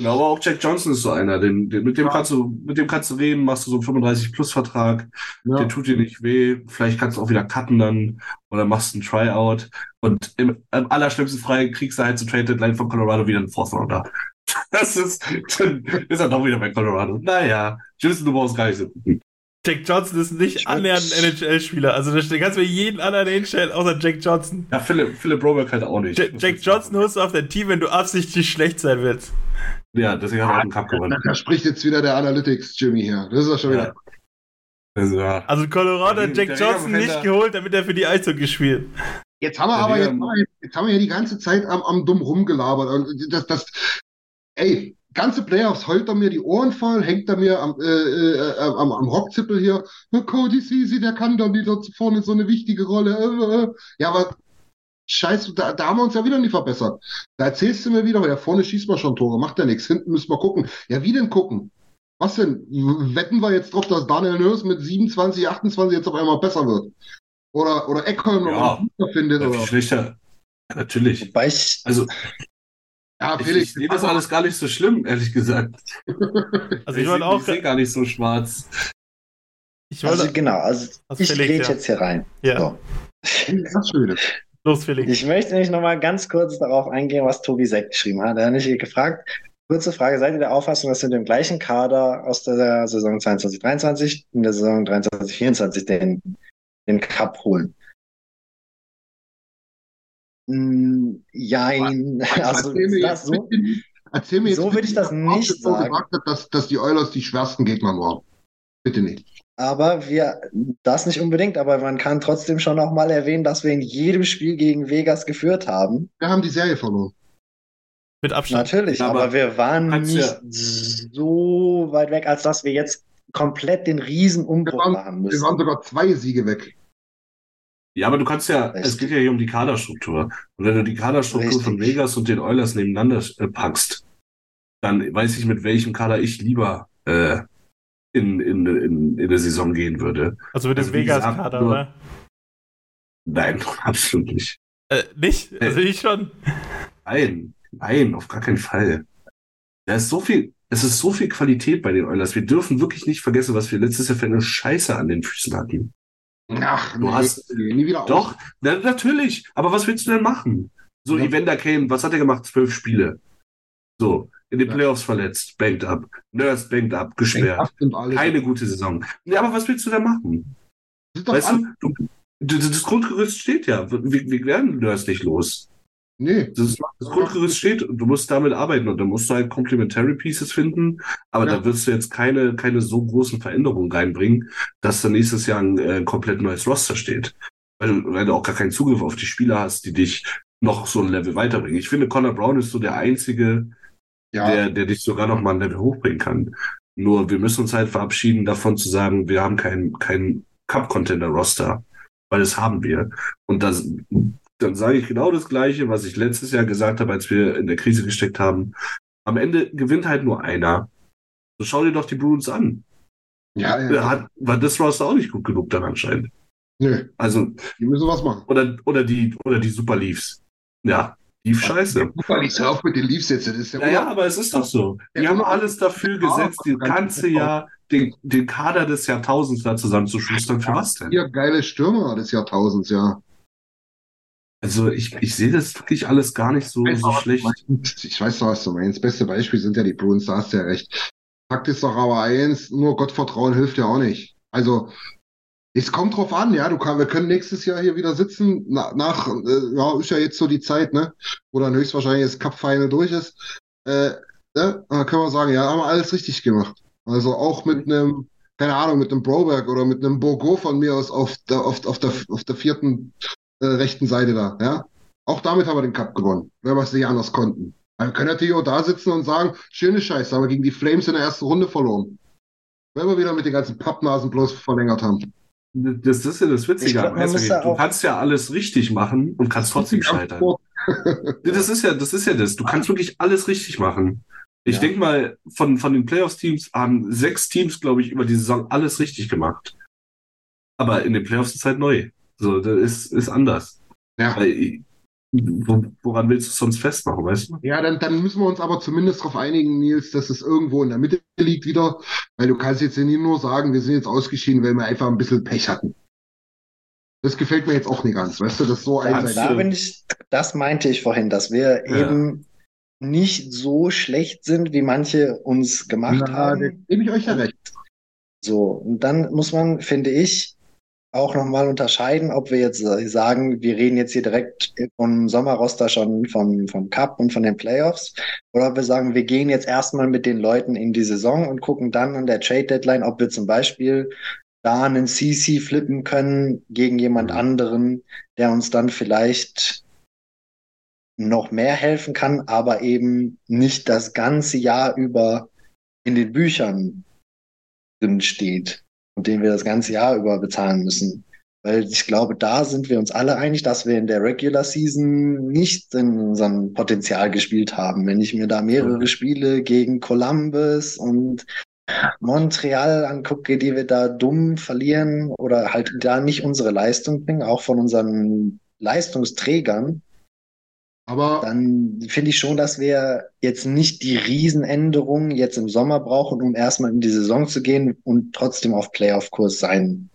Ja, aber auch Jack Johnson ist so einer, den, den, mit dem Ja. kannst du, mit dem kannst du reden, machst du so einen 35 Plus Vertrag, Ja. der tut dir nicht weh, vielleicht kannst du auch wieder cutten dann oder machst einen Tryout und im, am allerschlimmsten Fall kriegst du halt zur Trade Deadline von Colorado wieder einen Fourth Rounder. (laughs) Das ist, dann ist er doch wieder bei Colorado. Naja, Jason, du brauchst gar nicht so. Jack Johnson ist nicht annähernd ein NHL-Spieler. Also da kannst du mir jeden anderen hinstellen, außer Jack Johnson. Ja, Philipp, Philipp Broberg halt auch nicht. Jack, Jack Johnson holst du auf dein Team, wenn du absichtlich schlecht sein willst. Ja, deswegen hat er auch einen Cup gewonnen. Da spricht jetzt wieder der Analytics Jimmy hier. Das ist ja schon wieder. Ja. Also, ja. Also Colorado hat Jack Johnson nicht geholt, damit er für die Eishockey spielt. Jetzt haben wir aber jetzt, jetzt haben wir hier die ganze Zeit am, am dumm rumgelabert. Und Das, das, ey, ganze Playoffs heult er mir die Ohren voll, hängt er mir am, äh, äh, am, am Rockzippel hier. "Oh, Cody Ceci, der kann doch nicht dort vorne so eine wichtige Rolle. Äh, äh. Ja, aber scheiße, da, da haben wir uns ja wieder nicht verbessert. Da erzählst du mir wieder, ja, vorne schießt man schon Tore, macht ja nichts. Hinten müssen wir gucken. Ja, wie denn gucken? Was denn? Wetten wir jetzt drauf, dass Daniel Nurse mit 27, 28 jetzt auf einmal besser wird? Oder, oder Eckholm Ja. noch findet? Ja, Oder? schlechter. Natürlich. Wobei ich, Also, Ja, ich, Felix, ich sehe das alles gar nicht so schlimm, ehrlich gesagt. Also ich wollte auch. Ich sehe gar nicht so schwarz. Ich wollte. also genau, also ich gehe ja. jetzt hier rein. ja, So. Das los, Felix. Ich möchte nämlich nochmal ganz kurz darauf eingehen, was Tobi Seck geschrieben hat. Er hat mich gefragt, kurze Frage, seid ihr der Auffassung, dass wir mit dem gleichen Kader aus der Saison 22-23 in der Saison 23-24 den, den Cup holen? Mm, Jein. (laughs) Also, erzähl, mir so? bitte, erzähl mir jetzt So würde ich das nicht sagen. gesagt hat, dass, dass die Oilers die schwersten Gegner waren. Bitte nicht. Aber wir, das nicht unbedingt, aber man kann trotzdem schon noch mal erwähnen, dass wir in jedem Spiel gegen Vegas geführt haben. Wir haben die Serie verloren. Mit Abstand. Natürlich, aber aber wir waren nicht ja- so weit weg, als dass wir jetzt komplett den riesen Wir Umbruch waren, machen wir müssen. waren sogar zwei Siege weg. Ja, aber du kannst ja, Richtig. es geht ja hier um die Kaderstruktur. Und wenn du die Kaderstruktur Richtig. von Vegas und den Oilers nebeneinander äh, packst, dann weiß ich, mit welchem Kader ich lieber äh, in, in, in, in der Saison gehen würde. Also mit dem Also Vegas-Kader, oder? Nein, (laughs) absolut nicht. Äh, nicht? Also ich schon. Nein, nein, auf gar keinen Fall. Da ist so viel, es ist so viel Qualität bei den Oilers. Wir dürfen wirklich nicht vergessen, was wir letztes Jahr für eine Scheiße an den Füßen hatten. Ach, Du hast- nie wieder Doch, na, natürlich. Aber was willst du denn machen? So, Ja. Evander Kane, was hat er gemacht? Zwölf Spiele. So, in den Ja. Playoffs verletzt, banked up. Nurse banked up, gesperrt. Keine gute Saison. Ja, aber was willst du denn machen? Weißt du, du, das das Grundgerüst steht ja. Wir, wir werden Nurse nicht los. Nee. Das, das Grundgerüst steht und du musst damit arbeiten und dann musst du halt Complementary Pieces finden, aber Ja. da wirst du jetzt keine, keine so großen Veränderungen reinbringen, dass dann nächstes Jahr ein äh, komplett neues Roster steht. Weil, du- weil du auch gar keinen Zugriff auf die Spieler hast, die dich noch so ein Level weiterbringen. Ich finde, Connor Brown ist so der einzige, Ja. der, der dich sogar noch mal ein Level hochbringen kann. Nur wir müssen uns halt verabschieden davon zu sagen, wir haben kein, kein Cup-Contender-Roster, weil das haben wir. Und das, dann sage ich genau das Gleiche, was ich letztes Jahr gesagt habe, als wir in der Krise gesteckt haben. Am Ende gewinnt halt nur einer. So schau dir doch die Bruins an. ja, ja. Da Hat, war das Roster auch nicht gut genug dann anscheinend. Nö, Also, die müssen was machen. oder, oder die, oder die Super Leafs. Ja, Lief scheiße. Guck nicht so auf mit den Leafs jetzt. Das ist ja, Naja, aber es ist doch so. Die haben alles dafür gesetzt, das ganze Jahr den, den Kader des Jahrtausends da zusammenzuschustern. Für was denn? Vier geile Stürmer des Jahrtausends, ja. Also ich, ich sehe das wirklich alles gar nicht so, so schlecht. Ich weiß doch, was du meinst. Das beste Beispiel sind ja die Bruins, da hast du ja recht. Fakt ist doch aber eins, nur Gottvertrauen hilft ja auch nicht. Also, es kommt drauf an, ja. Du kann, wir können nächstes Jahr hier wieder sitzen. Na, nach, äh, ja, ist ja jetzt so die Zeit, ne? Wo dann höchstwahrscheinlich das Cup-Final durch ist. Äh, ne? Dann können wir sagen, ja, haben wir alles richtig gemacht. Also auch mit einem, keine Ahnung, mit einem Broberg oder mit einem Bogo von mir aus auf der, auf, auf der, auf der vierten äh, rechten Seite da, ja. Auch damit haben wir den Cup gewonnen, wenn wir es nicht anders konnten. Wir können natürlich auch da sitzen und sagen, schöne Scheiße, haben wir gegen die Flames in der ersten Runde verloren. Wenn wir wieder mit den ganzen Pappnasen bloß verlängert haben. Das ist ja das Witzige. glaub, da Du kannst ja alles richtig machen und kannst trotzdem scheitern. Das ist ja, das ist ja das. Du kannst wirklich alles richtig machen. Ich Ja. denke mal, von, von den Playoffs-Teams haben sechs Teams, glaube ich, über die Saison alles richtig gemacht. Aber in den Playoffs ist halt neu. So, das ist, ist anders. Ja. Weil, wo, woran willst du es sonst festmachen, weißt du? Ja, dann, dann müssen wir uns aber zumindest darauf einigen, Nils, dass es irgendwo in der Mitte liegt wieder. Weil du kannst jetzt ja nie nur sagen, wir sind jetzt ausgeschieden, weil wir einfach ein bisschen Pech hatten. Das gefällt mir jetzt auch nicht ganz, weißt du, das so Da, einseitig. da bin ich, das meinte ich vorhin, dass wir Ja. eben nicht so schlecht sind, wie manche uns gemacht Na, haben. gebe ich euch ja recht. So, und dann muss man, finde ich, auch nochmal unterscheiden, ob wir jetzt äh, sagen, wir reden jetzt hier direkt vom Sommerroster schon vom, vom Cup und von den Playoffs, oder ob wir sagen, wir gehen jetzt erstmal mit den Leuten in die Saison und gucken dann an der Trade Deadline, ob wir zum Beispiel da einen CC flippen können gegen jemand Mhm. anderen, der uns dann vielleicht noch mehr helfen kann, aber eben nicht das ganze Jahr über in den Büchern drin steht den wir das ganze Jahr über bezahlen müssen. Weil ich glaube, da sind wir uns alle einig, dass wir in der Regular Season nicht in unserem Potenzial gespielt haben. Wenn ich mir da mehrere Spiele gegen Columbus und Montreal angucke, die wir da dumm verlieren oder halt da nicht unsere Leistung bringen, auch von unseren Leistungsträgern, Aber dann finde ich schon, dass wir jetzt nicht die Riesenänderungen jetzt im Sommer brauchen, um erstmal in die Saison zu gehen und trotzdem auf Playoff-Kurs sein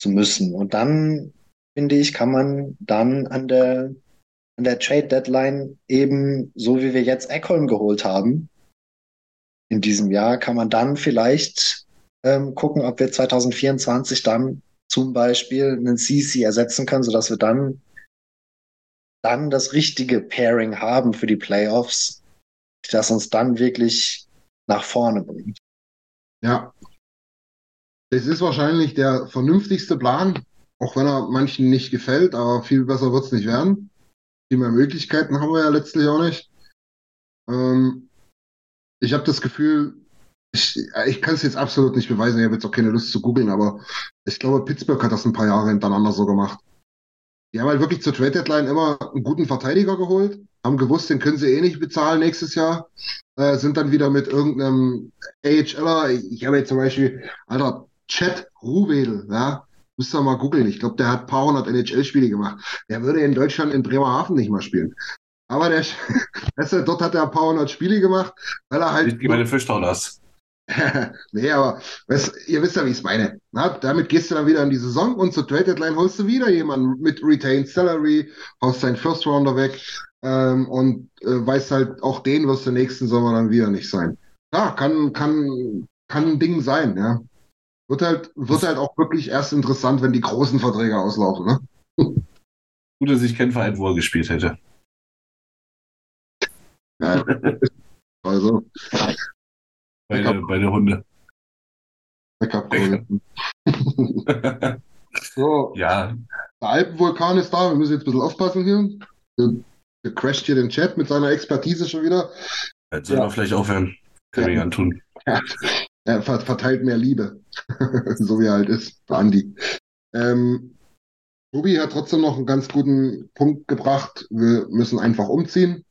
zu müssen. Und dann, finde ich, kann man dann an der, an der Trade-Deadline eben, so wie wir jetzt Eckholm geholt haben, in diesem Jahr, kann man dann vielleicht ähm, gucken, ob wir 2024 dann zum Beispiel einen CC ersetzen können, sodass wir dann dann das richtige Pairing haben für die Playoffs, das uns dann wirklich nach vorne bringt. Ja. Es ist wahrscheinlich der vernünftigste Plan, auch wenn er manchen nicht gefällt, aber viel besser wird es nicht werden. Viel mehr Möglichkeiten haben wir ja letztlich auch nicht. Ähm, ich habe das Gefühl, ich, ich kann es jetzt absolut nicht beweisen, ich habe jetzt auch keine Lust zu googeln, aber ich glaube, Pittsburgh hat das ein paar Jahre hintereinander so gemacht. Die haben halt wirklich zur Trade Deadline immer einen guten Verteidiger geholt, haben gewusst, den können sie eh nicht bezahlen nächstes Jahr, äh, sind dann wieder mit irgendeinem AHLer, ich habe jetzt zum Beispiel, Alter, Chad Ruhwedel, ja, müsst ihr mal googeln. Ich glaube, der hat ein paar hundert NHL-Spiele gemacht. Der würde in Deutschland in Bremerhaven nicht mal spielen. Aber der, (laughs) weißt du, dort hat er ein paar hundert Spiele gemacht, weil er halt. Ich gehe meine Fischdollars. (laughs) nee, aber weißt, ihr wisst ja, wie ich es meine. Na, damit gehst du dann wieder in die Saison und zur Trade Deadline holst du wieder jemanden mit Retained Salary, haust seinen First Rounder weg ähm, und äh, weißt halt, auch den wirst du nächsten Sommer dann wieder nicht sein. Ja, kann, kann, kann ein Ding sein, ja. Wird halt, wird halt auch wirklich erst interessant, wenn die großen Verträge auslaufen, ne? (laughs) Gut, dass ich keinen Verein, wo er gespielt hätte. Ja, (laughs) also, Beide, beide Hunde. Backup (laughs) So, ja, der Alpenvulkan ist da, wir müssen jetzt ein bisschen aufpassen hier. Der, der crasht hier den Chat mit seiner Expertise schon wieder. jetzt sollen wir vielleicht aufhören. Können wir Ja. ja antun. Er ver verteilt mehr Liebe. (laughs) so wie er halt ist, der Andi. Ähm, Ruby hat trotzdem noch einen ganz guten Punkt gebracht. Wir müssen einfach umziehen.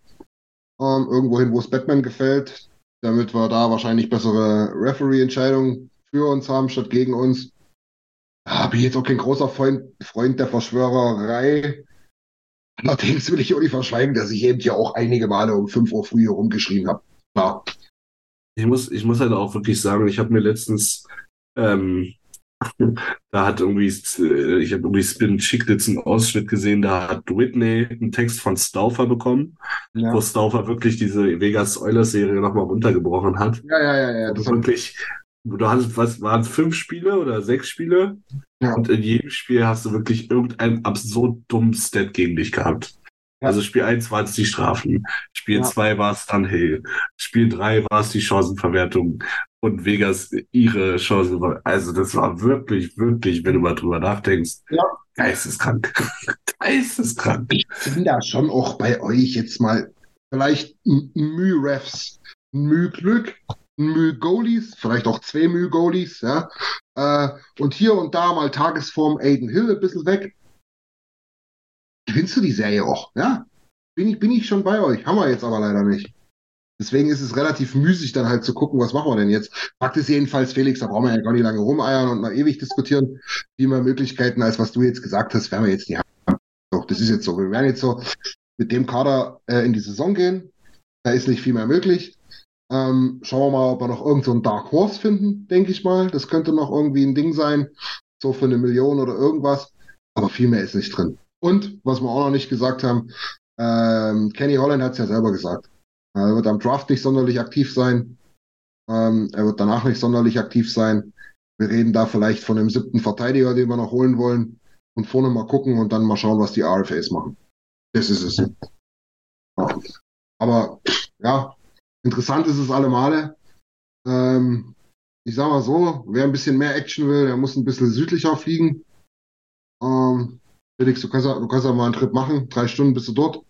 Ähm, irgendwo hin, wo es Batman gefällt. Damit wir da wahrscheinlich bessere Referee-Entscheidungen für uns haben, statt gegen uns. Bin ich jetzt auch kein großer Freund, Freund der Verschwörerei. Allerdings will ich auch nicht verschweigen, dass ich eben ja auch einige Male um 5 Uhr früh rumgeschrien habe. Klar. Ich muss, ich muss halt auch wirklich sagen, ich habe mir letztens, ähm, da hat irgendwie, äh, ich habe irgendwie Spin Chicklets einen Ausschnitt gesehen, da hat Whitney einen Text von Stauffer bekommen, Ja. wo Stauffer wirklich diese Vegas Oilers Serie nochmal runtergebrochen hat. Ja, ja, ja, ja. Das wirklich, du hast, was waren es, fünf Spiele oder sechs Spiele? Ja. Und in jedem Spiel hast du wirklich irgendeinen absurd dummen Stat gegen dich gehabt. Ja. Also Spiel 1 waren es die Strafen, Spiel Ja. 2 war es dann Hill, Spiel 3 war es die Chancenverwertung und Vegas ihre Chancenverwertung. Also das war wirklich, wirklich, wenn du mal drüber nachdenkst, Ja. geisteskrank. (laughs) geisteskrank. ich bin da schon auch bei euch jetzt mal vielleicht Mühe Refs, Mühe Glück, Mühe Goalies, vielleicht auch zwei Mühe Goalies, ja. Äh, und hier und da mal Tagesform Aiden Hill ein bisschen weg. Gewinnst du die Serie auch, ja? Bin ich, bin ich schon bei euch. Haben wir jetzt aber leider nicht. Deswegen ist es relativ müßig, dann halt zu gucken, was machen wir denn jetzt. Fakt ist jedenfalls, Felix, da brauchen wir ja gar nicht lange rumeiern und mal ewig diskutieren. Viel mehr Möglichkeiten, als was du jetzt gesagt hast, werden wir jetzt nicht haben. Doch, das ist jetzt so. Wir werden jetzt so mit dem Kader äh, in die Saison gehen. Da ist nicht viel mehr möglich. Ähm, schauen wir mal, ob wir noch irgendeinen so Dark Horse finden, denke ich mal. Das könnte noch irgendwie ein Ding sein. So für eine Million oder irgendwas. Aber viel mehr ist nicht drin. Und, was wir auch noch nicht gesagt haben, ähm, Kenny Holland hat es ja selber gesagt. Er wird am Draft nicht sonderlich aktiv sein. Ähm, er wird danach nicht sonderlich aktiv sein. Wir reden da vielleicht von einem siebten Verteidiger, den wir noch holen wollen. Und vorne mal gucken und dann mal schauen, was die RFAs machen. Das ist es. Ja. Aber ja, interessant ist es alle Male. Ähm, ich sag mal so, wer ein bisschen mehr Action will, der muss ein bisschen südlicher fliegen. Ähm, Felix, du kannst, du kannst ja mal einen Trip machen. Drei Stunden bist du dort.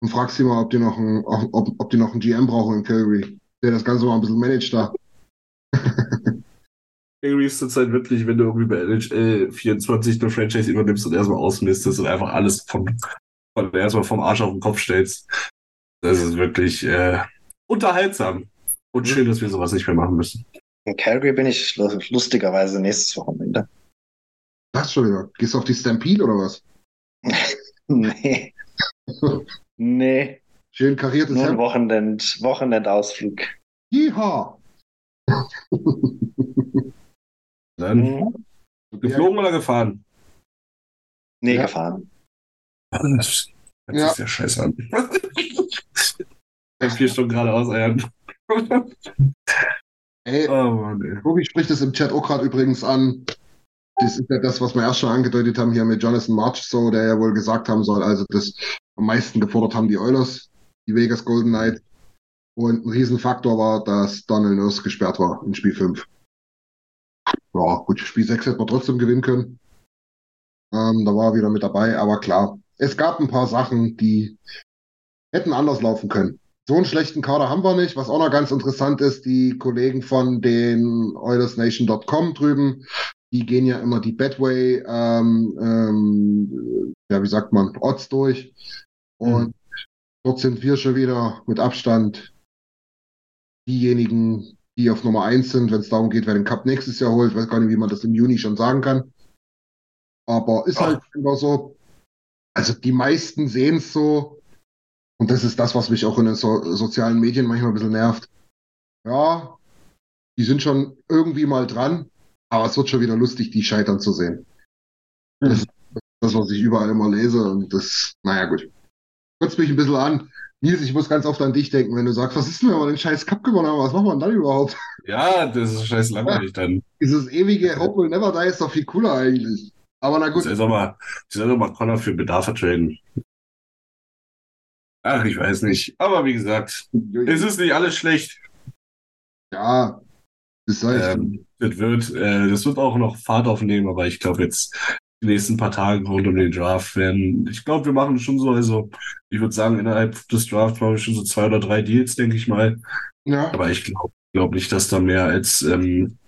Und fragst sie mal, ob die noch einen, ob, ob die noch einen GM brauchen in Calgary. Der das Ganze mal ein bisschen managt da. (laughs) Irgendwie ist halt wirklich, wenn du irgendwie bei NHL 24 eine Franchise übernimmst und erstmal ausmistest und einfach alles vom, von, erstmal vom Arsch auf den Kopf stellst. Das ist wirklich äh, unterhaltsam. Und schön, dass wir sowas nicht mehr machen müssen. In Calgary bin ich lu- lustigerweise nächstes Wochenende. Das schon wieder. Gehst du auf die Stampede oder was? (laughs) Nee. (laughs) nee. Schön kariertes Nur ein Hemd. Wochenend, Wochenendausflug. Yeehaw! (laughs) Dann Mhm. geflogen oder gefahren? Nee, Ja. gefahren. Das hört sich Ja. scheiße an. Vier Stunden geradeaus eiern. Ey, Oh Mann, ey. Tobi spricht es im Chat auch gerade übrigens an. Das ist ja das, was wir erst schon angedeutet haben hier mit Jonathan March, so, der ja wohl gesagt haben soll, also das am meisten gefordert haben die Oilers, die Vegas Golden Knights. Und ein Riesenfaktor war, dass Donald Nurse gesperrt war in Spiel 5. Ja, gut, Spiel 6 hätten wir trotzdem gewinnen können. Ähm, da war er wieder mit dabei, aber klar, es gab ein paar Sachen, die hätten anders laufen können. So einen schlechten Kader haben wir nicht. Was auch noch ganz interessant ist, die Kollegen von den OilersNation.com drüben, die gehen ja immer die Betway, ähm, ähm, ja, wie sagt man, Odds durch. Und dort sind wir schon wieder mit Abstand diejenigen, die auf Nummer eins sind, wenn es darum geht, wer den Cup nächstes Jahr holt. Ich weiß gar nicht, wie man das im Juni schon sagen kann. Aber ist halt immer so. Also die meisten sehen es so. Und das ist das, was mich auch in den so sozialen Medien manchmal ein bisschen nervt. Ja, die sind schon irgendwie mal dran, aber es wird schon wieder lustig, die scheitern zu sehen. Das ist das, was ich überall immer lese und das, naja, gut. Kotzt mich ein bisschen an. Nils, ich muss ganz oft an dich denken, wenn du sagst, was ist denn, wenn wir den scheiß Cup gewonnen haben? Was machen wir denn dann überhaupt? Ja, das ist scheiß langweilig dann. Dieses ewige Hope will never die ist doch viel cooler eigentlich. Aber na gut. soll mal, ich soll doch mal Connor für Bedarf vertraden. Ach, ich weiß nicht. Aber wie gesagt, es ist nicht alles schlecht. Ja, das soll ich. Ähm, das wird, äh, das wird auch noch Fahrt aufnehmen, aber ich glaube jetzt die nächsten paar Tage rund um den Draft werden. Ich glaube, wir machen schon so, also ich würde sagen, innerhalb des Drafts machen wir schon so zwei oder drei Deals, denke ich mal. ja. Aber ich glaube glaub nicht, dass da mehr als ähm,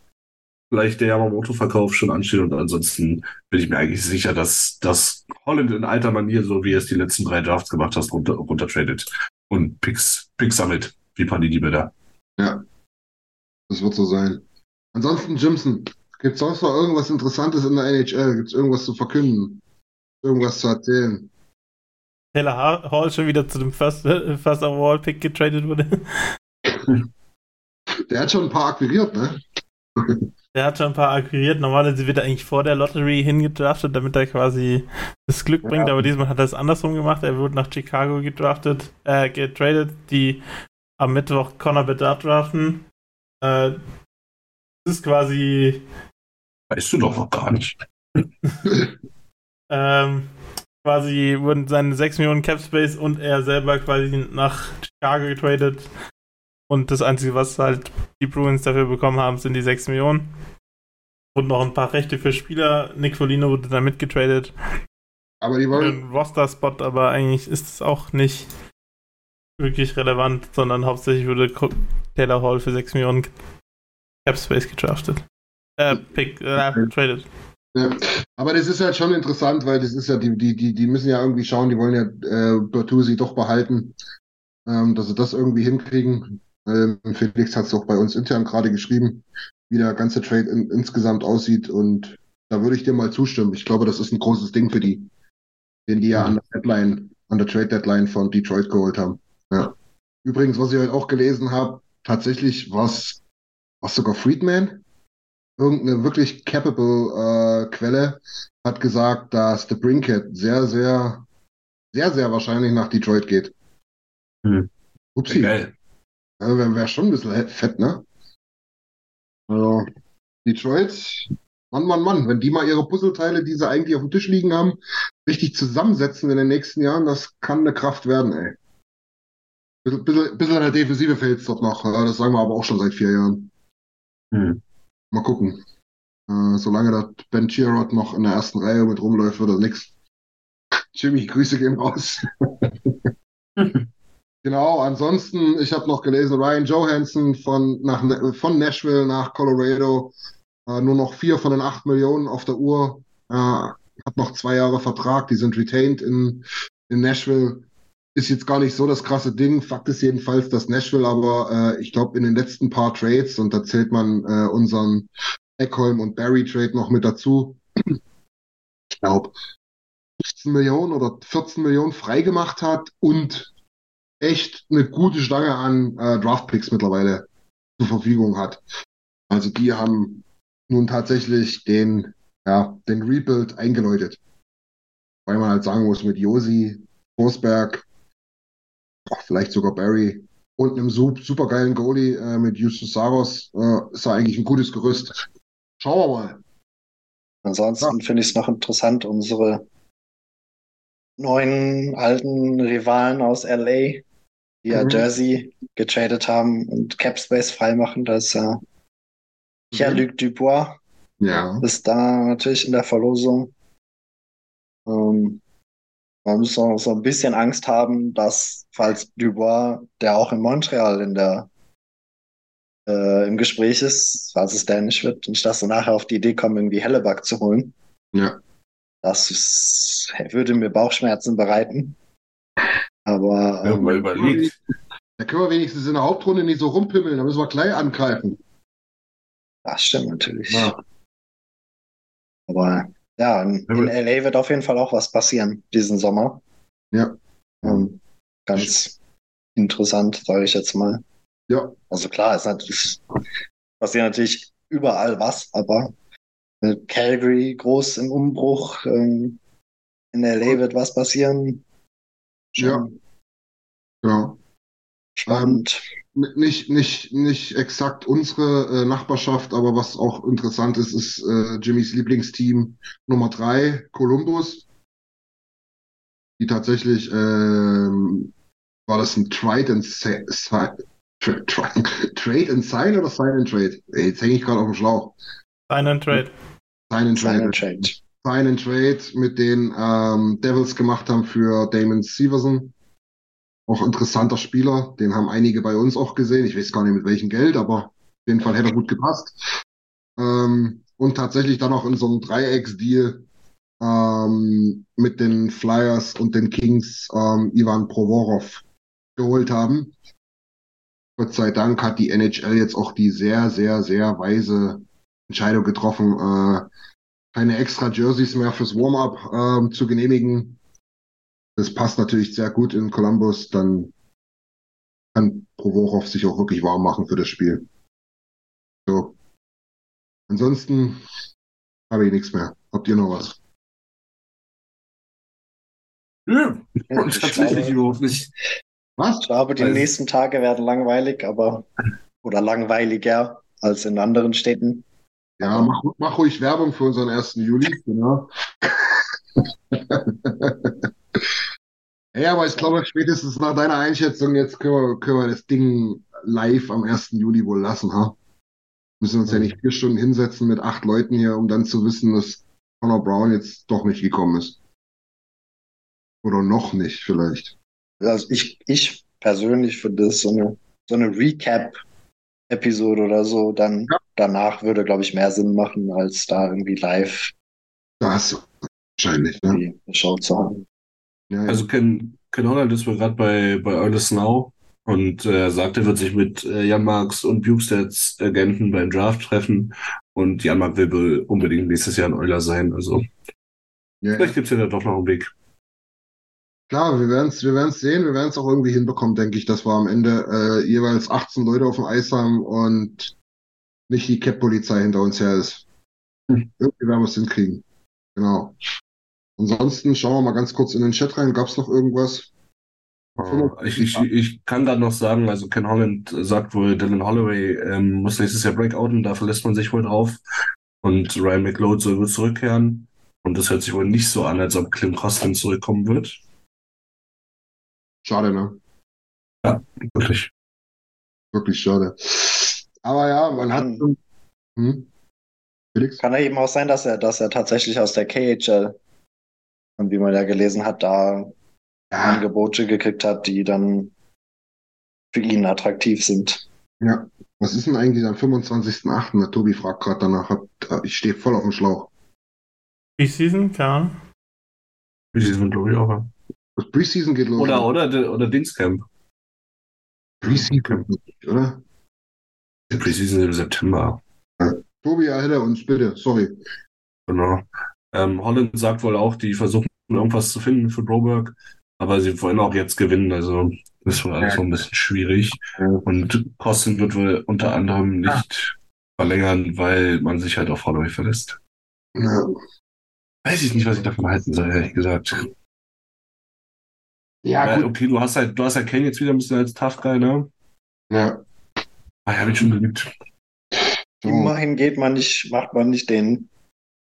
vielleicht der Yamamoto-Verkauf schon ansteht. Und ansonsten bin ich mir eigentlich sicher, dass, dass Holland in alter Manier, so wie er es die letzten drei Drafts gemacht hat, runter, runtertradet und Picks, Picks sammelt, wie Panini da. Ja, das wird so sein. Ansonsten, Jimson, gibt es sonst noch irgendwas Interessantes in der NHL? Gibt es irgendwas zu verkünden? Irgendwas zu erzählen? Taylor Hall schon wieder zu dem First, First Overall Pick getradet wurde. (laughs) Der hat schon ein paar akquiriert, ne? (laughs) Der hat schon ein paar akquiriert. Normalerweise wird er eigentlich vor der Lottery hingedraftet, damit er quasi das Glück bringt, ja. aber diesmal hat er es andersrum gemacht. Er wurde nach Chicago gedraftet, äh, getradet, die am Mittwoch Connor Bedard draften. Äh, das ist quasi. Weißt du doch noch gar nicht. (laughs) ähm, quasi wurden seine 6 Millionen Cap Space und er selber quasi nach Chicago getradet. Und das Einzige, was halt die Bruins dafür bekommen haben, sind die 6 Millionen. Und noch ein paar Rechte für Spieler. Nick Folino wurde da mitgetradet. Aber die wollen. Ein Roster-Spot, aber eigentlich ist es auch nicht wirklich relevant, sondern hauptsächlich wurde Taylor Hall für 6 Millionen Cap Space gedraftet. Äh, pick, äh, traded. Ja. Aber das ist halt schon interessant, weil das ist ja, die, die, die, die müssen ja irgendwie schauen, die wollen ja äh, Bertuzzi doch behalten, ähm, dass sie das irgendwie hinkriegen. Ähm, Felix hat es auch bei uns intern gerade geschrieben, wie der ganze Trade in, insgesamt aussieht und da würde ich dir mal zustimmen. Ich glaube, das ist ein großes Ding für die, den die ja an der Deadline, an der Trade Deadline von Detroit geholt haben. Ja. Übrigens, was ich heute auch gelesen habe, tatsächlich was, was sogar Friedman, irgendeine wirklich capable äh, Quelle, hat gesagt, dass The Brinkhead sehr, sehr, sehr, sehr wahrscheinlich nach Detroit geht. Hm. Upsi. Geil. Ja, Wäre wär schon ein bisschen fett, ne? Also, Detroit, Mann, Mann, Mann, wenn die mal ihre Puzzleteile, die sie eigentlich auf dem Tisch liegen haben, richtig zusammensetzen in den nächsten Jahren, das kann eine Kraft werden, ey. Bisschen, bisschen, bisschen an der Defensive fehlt es dort noch. Das sagen wir aber auch schon seit vier Jahren. Hm. Mal gucken. Äh, solange der Ben Chirot noch in der ersten Reihe mit rumläuft, wird das nix. (laughs) Jimmy, Grüße gehen raus. (laughs) genau, ansonsten, ich habe noch gelesen, Ryan Johansson von, nach, von Nashville nach Colorado. Äh, nur noch vier von den acht Millionen auf der Uhr. Äh, hat noch zwei Jahre Vertrag, die sind retained in, in Nashville ist jetzt gar nicht so das krasse Ding. Fakt ist jedenfalls, dass Nashville aber, äh, ich glaube, in den letzten paar Trades, und da zählt man äh, unseren Eckholm und Barry Trade noch mit dazu, ich glaube, 15 Millionen oder 14 Millionen freigemacht hat und echt eine gute Stange an äh, Draftpicks mittlerweile zur Verfügung hat. Also die haben nun tatsächlich den, ja, den Rebuild eingeläutet. Weil man halt sagen muss, mit Josi, Forsberg, vielleicht sogar Barry und einem super geilen Goalie äh, mit Justus Saros äh, ist da eigentlich ein gutes Gerüst. Schauen wir mal. Ansonsten ja. finde ich es noch interessant, unsere neuen alten Rivalen aus LA, die ja mhm. Jersey getradet haben und Capspace freimachen. Da ist ja Pierre-Luc mhm. Dubois. Ja. Ist da natürlich in der Verlosung. Ähm, man muss auch so ein bisschen Angst haben, dass, falls Dubois, der auch in Montreal in der, äh, im Gespräch ist, falls es der nicht wird, nicht, dass sie nachher auf die Idee kommen, irgendwie Helleback zu holen. Ja. Das ist, würde mir Bauchschmerzen bereiten. Aber. Ja, ähm, mal überlegt. Da können wir wenigstens in der Hauptrunde nicht so rumpimmeln, da müssen wir gleich angreifen. Das stimmt natürlich. Ja. Aber ja, in, in LA wird auf jeden Fall auch was passieren diesen Sommer. Ja. Ähm, ganz interessant, sage ich jetzt mal. Ja. Also klar, es natürlich, passiert natürlich überall was, aber Calgary groß im Umbruch, ähm, in LA wird was passieren. Schon ja. Ja. Spannend. Nicht, nicht, nicht exakt unsere äh, Nachbarschaft, aber was auch interessant ist, ist äh, Jimmys Lieblingsteam Nummer drei, Columbus. Die tatsächlich, ähm, war das ein Trade and Sign, (laughs) Trade and Sign oder Sign and Trade? Ey, jetzt hänge ich gerade auf dem Schlauch. Sign and Trade. Sign and Trade. Sign and Trade, Sign and Trade mit den ähm, Devils gemacht haben für Damon Severson auch interessanter Spieler. Den haben einige bei uns auch gesehen. Ich weiß gar nicht mit welchem Geld, aber auf jeden Fall hätte er gut gepasst. Ähm, und tatsächlich dann auch in so einem Dreiecksdeal ähm, mit den Flyers und den Kings ähm, Ivan Provorov geholt haben. Gott sei Dank hat die NHL jetzt auch die sehr, sehr, sehr weise Entscheidung getroffen, äh, keine extra Jerseys mehr fürs Warm-up äh, zu genehmigen, das passt natürlich sehr gut in Columbus, dann kann Provorov sich auch wirklich warm machen für das Spiel. So. Ansonsten habe ich nichts mehr. Habt ihr noch was? Ja, Ich tatsächlich glaube- überhaupt nicht. Was? Ich glaube, die Also- nächsten Tage werden langweilig, aber oder langweiliger als in anderen Städten. Ja, mach, mach ruhig Werbung für unseren 1. Juli, genau. (laughs) Ja, aber ich glaube, spätestens nach deiner Einschätzung, jetzt können wir, können wir das Ding live am 1. Juli wohl lassen, ha? Müssen uns ja nicht vier Stunden hinsetzen mit acht Leuten hier, um dann zu wissen, dass Conor Brown jetzt doch nicht gekommen ist. Oder noch nicht, vielleicht. Also ich, ich persönlich finde das so eine, so eine Recap-Episode oder so, dann danach würde, glaube ich, mehr Sinn machen, als da irgendwie live Das wahrscheinlich, ne? die Show zu haben. Ja, ja. Also Ken, Ken Holland ist wohl gerade bei, bei Earnest Now und äh, sagt, er wird sich mit äh, Jan Marks und Bukestads Agenten beim Draft treffen und Jan Mark will wohl unbedingt nächstes Jahr ein Euler sein. Also ja, ja. vielleicht gibt's ja da doch noch einen Weg. Klar, wir werden es wir werden's sehen, wir werden es auch irgendwie hinbekommen, denke ich, dass wir am Ende äh, jeweils 18 Leute auf dem Eis haben und nicht die Cap-Polizei hinter uns her ist. Hm. Irgendwie werden wir es hinkriegen. Genau. Ansonsten schauen wir mal ganz kurz in den Chat rein. Gab es noch irgendwas? Äh, Ich, ich, ich kann gerade noch sagen, also Ken Holland sagt wohl, Dylan Holloway ähm, muss nächstes Jahr breakouten, da verlässt man sich wohl drauf. Und Ryan McLeod soll wohl zurückkehren. Und das hört sich wohl nicht so an, als ob Clem Costin zurückkommen wird. Schade, ne? Wirklich. Wirklich schade. Aber ja, man hat. Kann, Hm? Felix? kann ja eben auch sein, dass er, dass er tatsächlich aus der KHL, und wie man ja gelesen hat, da Ja, Angebote gekriegt hat, die dann für ihn attraktiv sind. ja. Was ist denn eigentlich am 25.08.? Der Tobi fragt gerade danach. Hat, äh, ich stehe voll auf dem Schlauch. Preseason, keine Ahnung. Wie sie sind, glaube ich, auch. Ja. Das Preseason geht los. Oder, oder, oder Dingscamp. Preseason, oder? Die Preseason im September. Tobi, erhelle uns bitte. Sorry. Genau. Ähm, Holland sagt wohl auch, die versuchen irgendwas zu finden für Broberg, aber sie wollen auch jetzt gewinnen, also das wohl alles so ein bisschen schwierig. Ja. Und Costin wird wohl unter anderem nicht verlängern, weil man sich halt auf Holloway verlässt. Ja. Weiß ich nicht, was ich davon halten soll, ehrlich gesagt. Ja, Weil, gut. okay, du hast halt, du hast halt Ken jetzt wieder ein bisschen als Tough Guy, ne? Ja. Ah, ja, ich schon geliebt. Immerhin geht man nicht, macht man nicht den,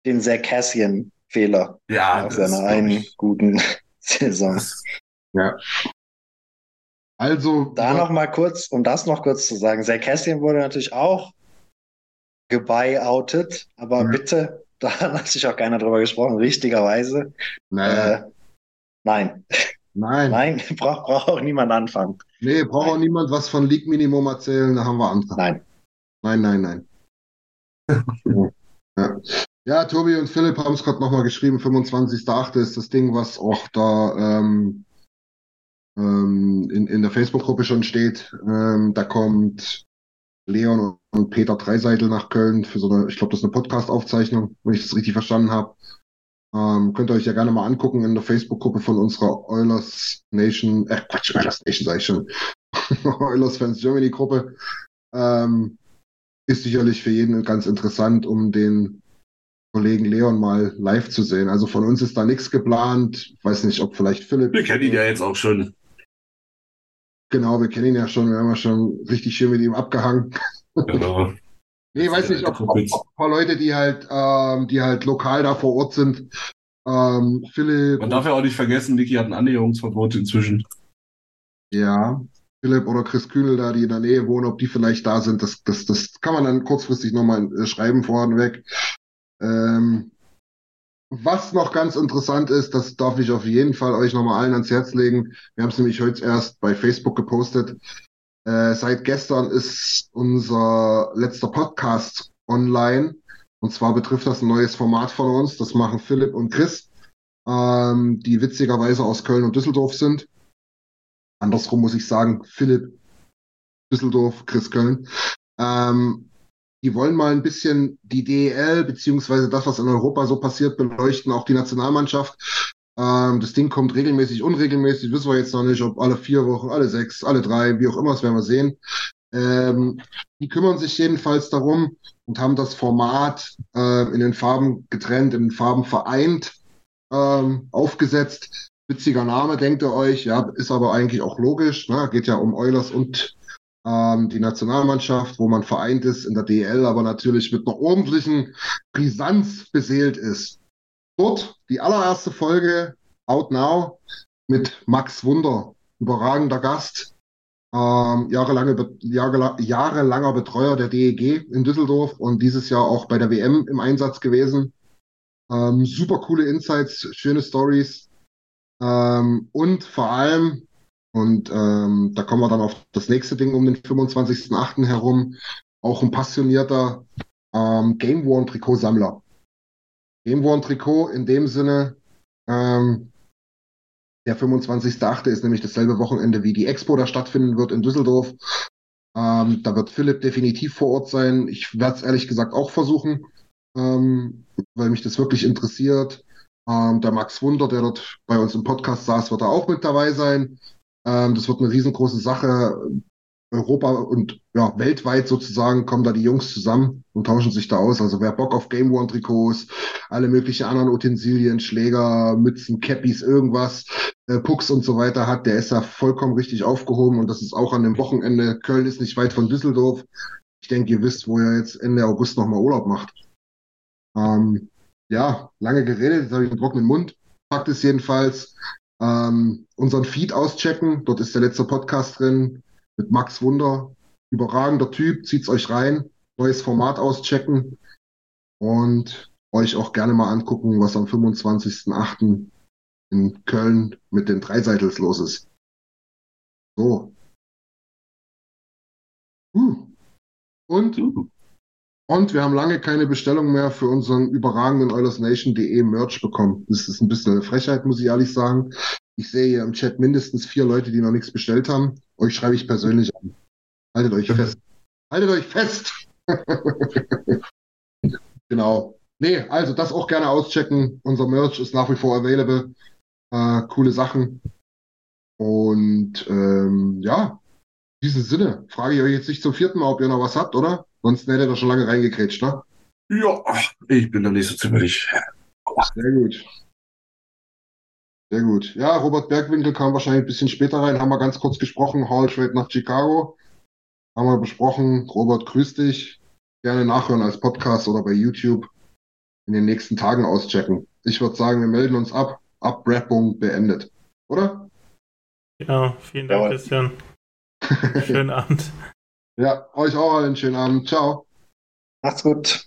den Sarkassian-Fehler Ja, nach das seiner einen ich. guten (laughs) Saison. Das- Also, Da noch mal kurz, um das noch kurz zu sagen, Sarkassian wurde natürlich auch gebuyoutet, aber Ja. bitte, (laughs) da hat sich auch keiner drüber gesprochen, richtigerweise. nee, Äh, nein, nein. nein, (laughs) braucht braucht auch niemand anfangen. Nee, braucht auch niemand was von League Minimum erzählen, da haben wir andere. Nein. Nein, nein, nein. (laughs) ja. ja, Tobi und Philipp haben es gerade nochmal geschrieben, 25.8. ist das Ding, was auch da ähm, ähm, in, in der Facebook-Gruppe schon steht. Ähm, da kommt Leon und Peter Dreiseitel nach Köln für so eine, ich glaube, das ist eine Podcast-Aufzeichnung, wenn ich das richtig verstanden habe. Ähm, könnt ihr euch ja gerne mal angucken in der Facebook-Gruppe von unserer Oilers Nation, äh Quatsch, Oilers Nation sag ich schon, (laughs) Oilers Fans Germany Gruppe. Ähm, ist sicherlich für jeden ganz interessant, um den Kollegen Leon mal live zu sehen. Also von uns ist da nichts geplant. Weiß nicht, ob vielleicht Philipp. Wir kennen ihn ja jetzt auch schon. Genau, wir kennen ihn ja schon. Wir haben ja schon richtig schön mit ihm abgehangen. Genau. (laughs) Nee, weiß nicht, ob, ob, ob ein paar Leute, die halt, ähm, die halt lokal da vor Ort sind. Ähm, Philipp. Man darf ja auch nicht vergessen, Niki hat ein Annäherungsverbot inzwischen. Ja, Philipp oder Chris Kühnel da, die in der Nähe wohnen, ob die vielleicht da sind, das, das, das kann man dann kurzfristig nochmal äh, schreiben vorneweg. Ähm, was noch ganz interessant ist, das darf ich auf jeden Fall euch nochmal allen ans Herz legen. Wir haben es nämlich heute erst bei Facebook gepostet. Äh, seit gestern ist unser letzter Podcast online. Und zwar betrifft das ein neues Format von uns. Das machen Philipp und Chris, ähm, die witzigerweise aus Köln und Düsseldorf sind. Andersrum muss ich sagen, Philipp Düsseldorf, Chris Köln. Ähm, die wollen mal ein bisschen die DEL beziehungsweise das, was in Europa so passiert, beleuchten, auch die Nationalmannschaft. Ähm, das Ding kommt regelmäßig, unregelmäßig, wissen wir jetzt noch nicht, ob alle vier Wochen, alle sechs, alle drei, wie auch immer, das werden wir sehen. Ähm, die kümmern sich jedenfalls darum und haben das Format äh, in den Farben getrennt, in den Farben vereint, ähm, aufgesetzt. Witziger Name, denkt ihr euch, ja, ist aber eigentlich auch logisch. Ne? Geht ja um Eulers und ähm, die Nationalmannschaft, wo man vereint ist in der DL, aber natürlich mit einer ordentlichen Brisanz beseelt ist. Dort die allererste Folge Out Now mit Max Wunder, überragender Gast, ähm, jahrelange, jahre, jahrelanger Betreuer der DEG in Düsseldorf und dieses Jahr auch bei der WM im Einsatz gewesen. Ähm, super coole Insights, schöne Stories ähm, und vor allem und ähm, da kommen wir dann auf das nächste Ding um den 25.08. herum. Auch ein passionierter ähm, Game Worn Trikotsammler. Game Worn Trikot in dem Sinne, ähm, der 25.08. ist nämlich dasselbe Wochenende, wie die Expo da stattfinden wird in Düsseldorf. Ähm, da wird Philipp definitiv vor Ort sein. Ich werde es ehrlich gesagt auch versuchen, ähm, weil mich das wirklich interessiert. Ähm, der Max Wunder, der dort bei uns im Podcast saß, wird da auch mit dabei sein. Ähm, das wird eine riesengroße Sache. Europa und ja, weltweit sozusagen kommen da die Jungs zusammen und tauschen sich da aus. Also wer Bock auf Game One Trikots, alle möglichen anderen Utensilien, Schläger, Mützen, Cappies, irgendwas, äh, Pucks und so weiter hat, der ist da vollkommen richtig aufgehoben und das ist auch an dem Wochenende. Köln ist nicht weit von Düsseldorf. Ich denke, ihr wisst, wo er jetzt Ende August nochmal Urlaub macht. Ähm, ja, lange geredet, jetzt habe ich einen trockenen Mund. Fakt ist jedenfalls, ähm, unseren Feed auschecken. Dort ist der letzte Podcast drin mit Max Wunder. Überragender Typ, zieht's euch rein. Neues Format auschecken und euch auch gerne mal angucken, was am 25.08. in Köln mit den Dreiseitels los ist. So. Uh. Und und wir haben lange keine Bestellung mehr für unseren überragenden OilersNation.de Merch bekommen. Das ist ein bisschen eine Frechheit, muss ich ehrlich sagen. Ich sehe hier im Chat mindestens vier Leute, die noch nichts bestellt haben. Euch schreibe ich persönlich an. Haltet euch fest. Haltet euch fest! (laughs) genau. Nee, also das auch gerne auschecken. Unser Merch ist nach wie vor available. Äh, coole Sachen. Und ähm, ja, in diesem Sinne frage ich euch jetzt nicht zum vierten Mal, ob ihr noch was habt, oder? Sonst hätte er schon lange reingekrätscht, ne? Ja, ich bin da nicht so zimmerlich. Sehr gut. Sehr gut. Ja, Robert Bergwinkel kam wahrscheinlich ein bisschen später rein, haben wir ganz kurz gesprochen. Hall Trade nach Chicago. Haben wir besprochen. Robert, grüß dich. Gerne nachhören als Podcast oder bei YouTube in den nächsten Tagen auschecken. Ich würde sagen, wir melden uns ab. Abwrappung beendet. Oder? Ja, vielen Dank, ja. Christian. (laughs) Schönen Abend. Ja, euch auch einen schönen Abend. Ciao. Macht's gut.